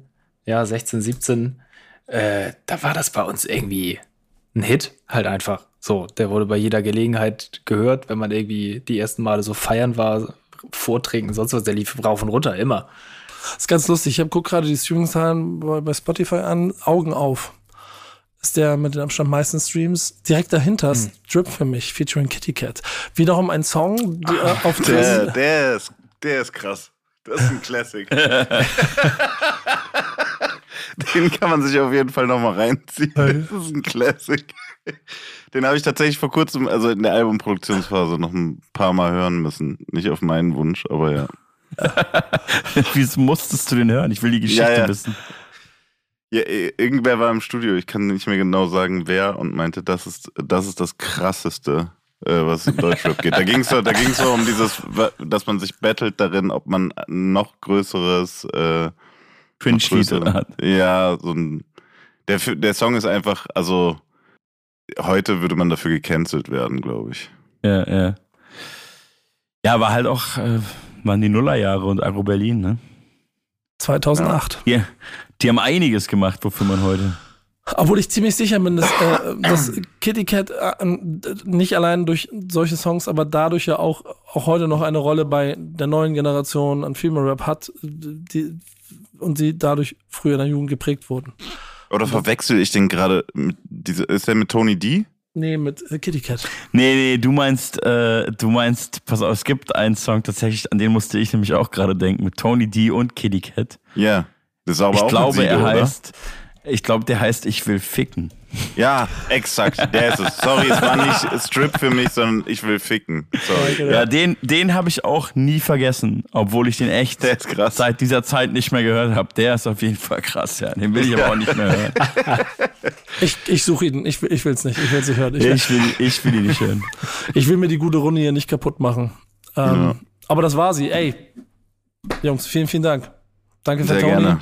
[SPEAKER 4] ja, 16, 17. Äh, da war das bei uns irgendwie ein Hit, halt einfach. So, der wurde bei jeder Gelegenheit gehört, wenn man irgendwie die ersten Male so feiern war, Vorträgen, sonst was, der lief rauf und runter, immer.
[SPEAKER 1] ist ganz lustig. Ich habe guck gerade die Streamingzahlen bei, bei Spotify an. Augen auf. Ist der mit den Abstand meisten Streams. Direkt dahinter ist Drip für mich, featuring Kitty Cat. Wiederum ein Song, die, äh, auf
[SPEAKER 6] Der, der, ist, der ist krass. Das ist ein Classic. Den kann man sich auf jeden Fall nochmal reinziehen. Das ist ein Classic. Den habe ich tatsächlich vor kurzem, also in der Albumproduktionsphase, noch ein paar Mal hören müssen. Nicht auf meinen Wunsch, aber ja.
[SPEAKER 5] Wieso musstest du den hören? Ich will die Geschichte
[SPEAKER 6] Ja, ja.
[SPEAKER 5] wissen.
[SPEAKER 6] ja. Irgendwer war im Studio, ich kann nicht mehr genau sagen, wer, und meinte, das ist das, ist das krasseste, äh, was in Deutschrap geht. Da ging es so, da ging's so um dieses, dass man sich battelt darin, ob man noch größeres äh,
[SPEAKER 5] Cringe-Lied hat.
[SPEAKER 6] Ja, so ein. Der, der Song ist einfach, also heute würde man dafür gecancelt werden, glaube ich.
[SPEAKER 5] Ja, ja. Ja, aber halt auch, äh, waren die Nullerjahre und Agro Berlin, ne?
[SPEAKER 1] 2008.
[SPEAKER 5] Die, die haben einiges gemacht, wofür man heute.
[SPEAKER 1] Obwohl ich ziemlich sicher bin, dass, äh, dass Kitty Cat äh, nicht allein durch solche Songs, aber dadurch ja auch, auch heute noch eine Rolle bei der neuen Generation an Female Rap hat, die, und sie dadurch früher in der Jugend geprägt wurden.
[SPEAKER 6] Oder verwechsel ich den gerade mit diese, ist der mit Tony D?
[SPEAKER 1] Nee, mit äh, Kitty Cat.
[SPEAKER 5] Nee, nee, du meinst, äh, du meinst, pass auf, es gibt einen Song tatsächlich, an den musste ich nämlich auch gerade denken, mit Tony D und Kitty Cat.
[SPEAKER 6] Ja. Das ist aber
[SPEAKER 5] ich
[SPEAKER 6] auch
[SPEAKER 5] glaube,
[SPEAKER 6] Sido,
[SPEAKER 5] er
[SPEAKER 6] oder?
[SPEAKER 5] Ich glaube, der heißt Ich will ficken.
[SPEAKER 6] Ja, exakt. Der ist es. Sorry, es war nicht Strip für mich, sondern ich will ficken. Sorry.
[SPEAKER 5] Ja, den, den habe ich auch nie vergessen, obwohl ich den echt seit dieser Zeit nicht mehr gehört habe. Der ist auf jeden Fall krass, ja. Den will ich aber auch nicht mehr hören.
[SPEAKER 1] Ich, ich suche ihn, ich, will- ich will es nicht, ich will es nicht hören. Ich, will-
[SPEAKER 5] Ich will, ich will ihn nicht hören.
[SPEAKER 1] ich will mir die gute Runde hier nicht kaputt machen. Ähm,
[SPEAKER 6] Ja.
[SPEAKER 1] Aber das war sie, ey. Jungs, vielen, vielen Dank. Danke für
[SPEAKER 6] Sehr
[SPEAKER 1] Tony.
[SPEAKER 6] gerne.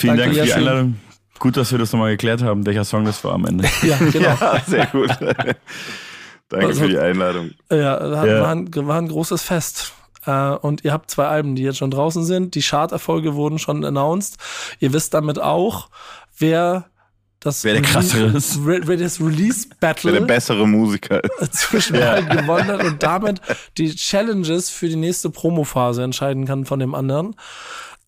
[SPEAKER 5] Vielen
[SPEAKER 1] Danke,
[SPEAKER 5] Dank für die. Einladung. Gut, dass wir das nochmal geklärt haben, welcher Song das war am Ende.
[SPEAKER 1] Ja, genau.
[SPEAKER 6] Ja, sehr gut. Danke
[SPEAKER 1] Also-
[SPEAKER 6] für die Einladung.
[SPEAKER 1] Ja, war,
[SPEAKER 5] Ja.
[SPEAKER 1] War, ein, war ein großes Fest. Äh, und ihr habt zwei Alben, die jetzt schon draußen sind. Die Charterfolge wurden schon announced. Ihr wisst damit auch, wer das,
[SPEAKER 5] Wer der Krassere ist.
[SPEAKER 1] Re wer das Release
[SPEAKER 6] Wer der
[SPEAKER 1] Battle
[SPEAKER 6] bessere Musiker ist.
[SPEAKER 1] zwischen beiden gewonnen hat und damit die Challenges für die nächste Promophase entscheiden kann von dem anderen.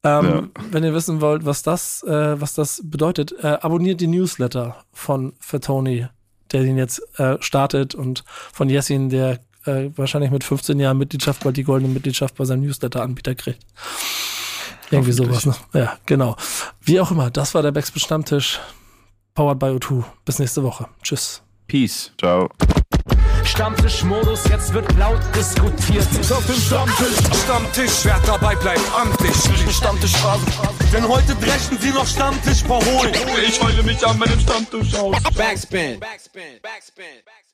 [SPEAKER 1] Ähm, Wenn ihr wissen wollt, was das, äh, was das bedeutet, äh, abonniert die Newsletter von Fatoni, der den jetzt äh, startet und von Jessin, der äh, wahrscheinlich mit 15 Jahren Mitgliedschaft bald die goldene Mitgliedschaft bei seinem Newsletter-Anbieter kriegt. Irgendwie sowas, ne? Ja, genau. Wie auch immer, das war der Backspin Stammtisch. Powered by O2. Bis nächste Woche. Tschüss.
[SPEAKER 5] Peace.
[SPEAKER 6] Ciao.
[SPEAKER 2] Stammtischmodus, jetzt wird laut diskutiert.
[SPEAKER 3] Auf dem Stammtisch, Stammtisch, wer dabei bleibt, amtlich. Stammtischphase. Denn heute brechen sie noch Stammtisch verholen. Ich heule mich an meinem Stammtisch aus.
[SPEAKER 7] Backspin. Backspin. Backspin. Backspin.